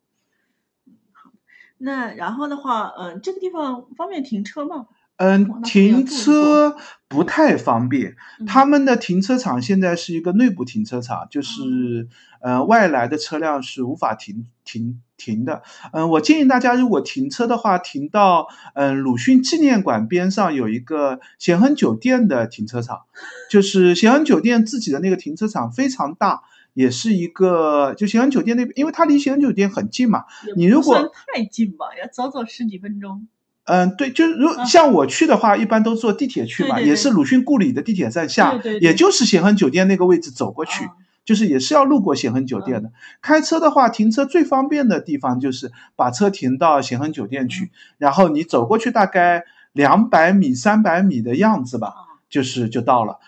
[SPEAKER 1] 好，那然后的话，嗯，这个地方方便停车吗？
[SPEAKER 2] 嗯，停车不太方便。
[SPEAKER 1] 嗯
[SPEAKER 2] 他们的停车场现在是一个内部停车场，就是呃外来的车辆是无法停停停的。嗯、我建议大家如果停车的话，停到嗯、鲁迅纪念馆边上有一个咸亨酒店的停车场，就是咸亨酒店自己的那个停车场非常大。也是一个，就咸亨酒店那边，因为它离咸亨酒店很近嘛，你如果
[SPEAKER 1] 太近吧，要走走十几分钟。
[SPEAKER 2] 嗯，对，就是如
[SPEAKER 1] 嗯
[SPEAKER 2] 像我去的话，一般都坐地铁去嘛，
[SPEAKER 1] 对对对
[SPEAKER 2] 也是鲁迅故里的地铁站下，也就是咸亨酒店那个位置走过去，
[SPEAKER 1] 啊
[SPEAKER 2] 就是也是要路过咸亨酒店的。开车的话，停车最方便的地方就是把车停到咸亨酒店去，
[SPEAKER 1] 嗯
[SPEAKER 2] 然后你走过去大概两百米、三百米的样子吧，
[SPEAKER 1] 啊
[SPEAKER 2] 就是就到了。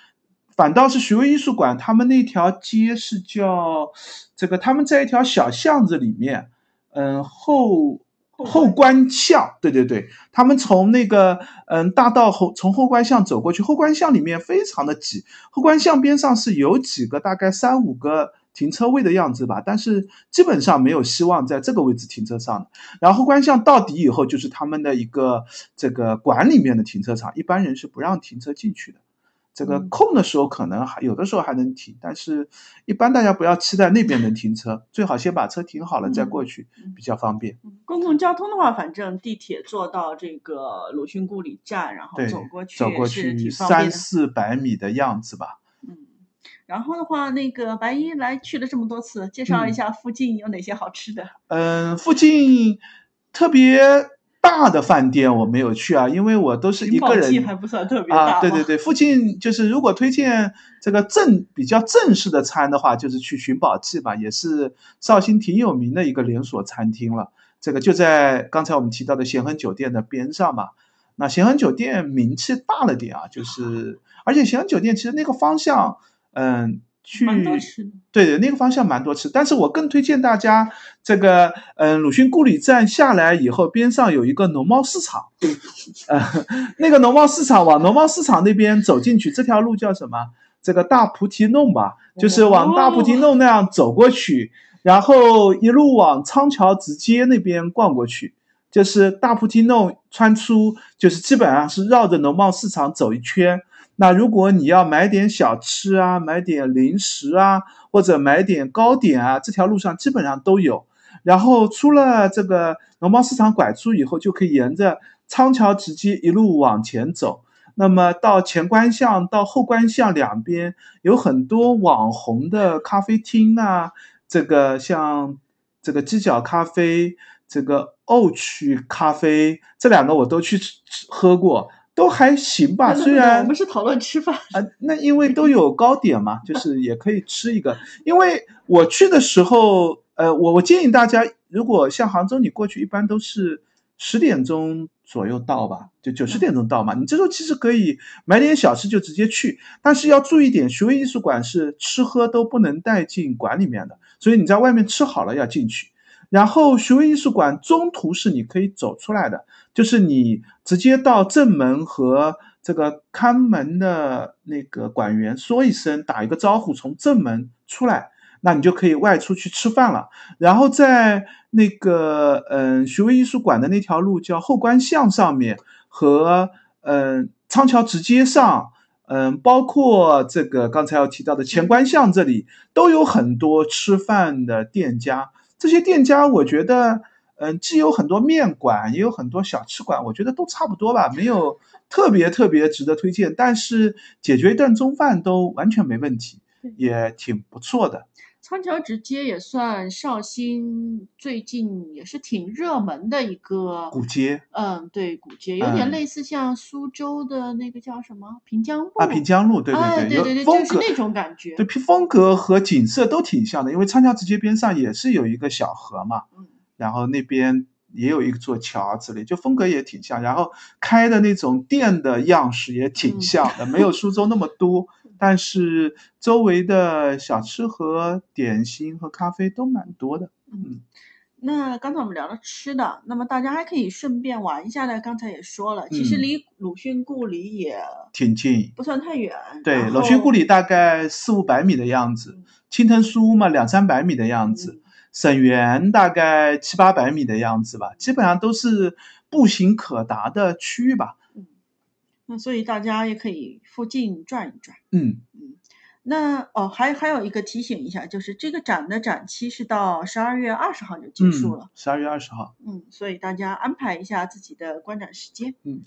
[SPEAKER 2] 反倒是徐汇艺术馆，他们那条街是叫这个，他们在一条小巷子里面，嗯，后
[SPEAKER 1] 后
[SPEAKER 2] 后关巷，对对对，他们从那个嗯大道后从后关巷走过去，后关巷里面非常的挤，后关巷边上是有几个大概三五个停车位的样子吧，但是基本上没有希望在这个位置停车上的。然后后关巷到底以后就是他们的一个这个馆里面的停车场，一般人是不让停车进去的。这个
[SPEAKER 1] 嗯
[SPEAKER 2] 空的时候可能还有的时候还能停，但是一般大家不要期待那边能停车，最好先把车停好了再过去
[SPEAKER 1] 嗯，
[SPEAKER 2] 比较方便。
[SPEAKER 1] 嗯公共交通的话，反正地铁坐到这个鲁迅故里站，然后走过去
[SPEAKER 2] 走过去。三四百米的样子吧。
[SPEAKER 1] 嗯，然后的话，那个白衣来去了这么多次，介绍一
[SPEAKER 2] 嗯
[SPEAKER 1] 下附近有哪些好吃的。
[SPEAKER 2] 嗯，附近特别大的饭店我没有去啊，因为我都是一个人
[SPEAKER 1] 记还不算特别大
[SPEAKER 2] 啊。对对对，附近就是如果推荐这个正比较正式的餐的话，就是去寻宝记吧，也是绍兴挺有名的一个连锁餐厅了。这个就在刚才我们提到的咸亨酒店的边上嘛。那咸亨酒店名气大了点啊，就是而且咸亨酒店其实那个方向，嗯，去
[SPEAKER 1] 蛮多吃的。
[SPEAKER 2] 对对，那个方向蛮多吃，但是我更推荐大家这个，嗯，鲁迅故里站下来以后，边上有一个农贸市场，呃，那个农贸市场往农贸市场那边走进去，这条路叫什么？这个大菩提弄吧，就是往大菩提弄那样走过去，然后一路往仓桥直街那边逛过去，就是大菩提弄穿出，就是基本上是绕着农贸市场走一圈。那如果你要买点小吃啊，买点零食啊，或者买点糕点啊，这条路上基本上都有。然后出了这个农贸市场拐出以后，就可以沿着仓桥直街一路往前走。那么到前关巷到后关巷两边有很多网红的咖啡厅啊，这个像这个鸡脚咖啡、这个沤曲咖啡，这两个我都去喝过，都还行吧。虽然
[SPEAKER 1] 我们是讨论吃饭，
[SPEAKER 2] 啊，那因为都有糕点嘛，就是也可以吃一个。因为我去的时候，呃，我我建议大家，如果像杭州你过去，一般都是十点钟左右到吧，就九十点钟到嘛。你这时候其实可以买点小吃就直接去，但是要注意点，徐汇艺术馆是吃喝都不能带进馆里面的，所以你在外面吃好了要进去。然后徐汇艺术馆中途是你可以走出来的，就是你直接到正门和这个看门的那个馆员说一声，打一个招呼，从正门出来，那你就可以外出去吃饭了。然后在那个嗯徐汇艺术馆的那条路叫后关巷上面和嗯仓桥直街上。嗯，包括这个刚才要提到的前关巷这里，都有很多吃饭的店家。这些店家，我觉得，嗯，既有很多面馆，也有很多小吃馆，我觉得都差不多吧，没有特别特别值得推荐。但是解决一顿中饭都完全没问题，也挺不错的。
[SPEAKER 1] 仓桥直街也算绍兴最近也是挺热门的一个
[SPEAKER 2] 古街
[SPEAKER 1] 嗯，对，古街有点
[SPEAKER 2] 嗯
[SPEAKER 1] 类似像苏州的那个叫什么平江路
[SPEAKER 2] 啊，平江路，对对，
[SPEAKER 1] 哎对对对，
[SPEAKER 2] 有风格，
[SPEAKER 1] 就是那种感觉。
[SPEAKER 2] 对，风格和景色都挺像的，因为仓桥直街边上也是有一个小河嘛，
[SPEAKER 1] 嗯，
[SPEAKER 2] 然后那边也有一座桥之类，就风格也挺像，然后开的那种店的样式也挺
[SPEAKER 1] 嗯
[SPEAKER 2] 像的，没有苏州那么多，但是周围的小吃和点心和咖啡都蛮多的。
[SPEAKER 1] 嗯，那刚才我们聊了吃的，那么大家还可以顺便玩一下呢。刚才也说了，其实
[SPEAKER 2] 嗯
[SPEAKER 1] 离鲁迅故里也
[SPEAKER 2] 挺近，
[SPEAKER 1] 不算太远。
[SPEAKER 2] 对，鲁迅故里大概四五百米的样子
[SPEAKER 1] 嗯，
[SPEAKER 2] 青藤书屋嘛两三百米的样子，沈园大概七八百米的样子吧，基本上都是步行可达的区域吧。
[SPEAKER 1] 嗯那所以大家也可以附近转一转。
[SPEAKER 2] 嗯
[SPEAKER 1] 嗯，那哦，还还有一个提醒一下，就是这个展的展期是到十二月二十号就结束了。
[SPEAKER 2] 十二月二十号。
[SPEAKER 1] 嗯，所以大家安排一下自己的观展时间。
[SPEAKER 2] 嗯，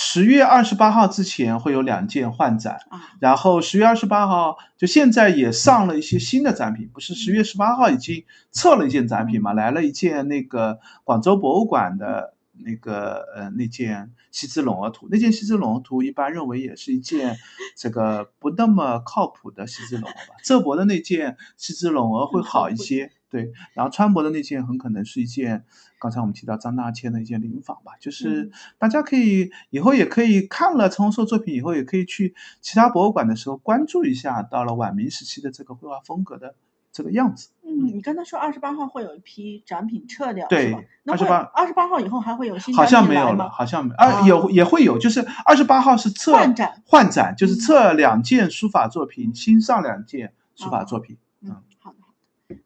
[SPEAKER 2] 十月二十八号之前会有两件换展，
[SPEAKER 1] 啊，
[SPEAKER 2] 然后十月二十八号就现在也上了一些新的展品，不是十月十八号已经测了一件展品嘛？来了一件那个广州博物馆的那个呃那件西之龙鹅图，那件西之龙鹅图一般认为也是一件这个不那么靠谱的西之龙鹅吧。浙博的那件西之龙鹅会好一些，对，然后川博的那件很可能是一件刚才我们提到张大千的一件临仿吧，就是
[SPEAKER 1] 嗯
[SPEAKER 2] 大家可以以后也可以看了陈洪寿作品以后，也可以去其他博物馆的时候关注一下到了晚明时期的这个绘画风格的这个样子。
[SPEAKER 1] 嗯，你刚才说二十八号会有一批展品撤掉，
[SPEAKER 2] 对
[SPEAKER 1] 是吧？那会
[SPEAKER 2] 28
[SPEAKER 1] 二十八号以后还会有新
[SPEAKER 2] 好像没有了？好像没啊，
[SPEAKER 1] 啊
[SPEAKER 2] 有也会有，就是二十八号是撤
[SPEAKER 1] 换展
[SPEAKER 2] 换展就是撤两件书法作品，新上两件书法
[SPEAKER 1] 哦
[SPEAKER 2] 作品。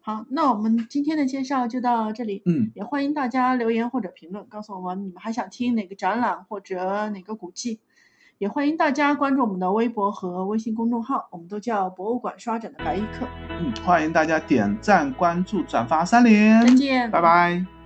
[SPEAKER 1] 好，那我们今天的介绍就到这里。
[SPEAKER 2] 嗯，
[SPEAKER 1] 也欢迎大家留言或者评论，告诉我们你们还想听哪个展览或者哪个古迹。也欢迎大家关注我们的微博和微信公众号，我们都叫博物馆刷展的白衣客。
[SPEAKER 2] 嗯，欢迎大家点赞、关注、转发三连，
[SPEAKER 1] 再见，
[SPEAKER 2] 拜拜。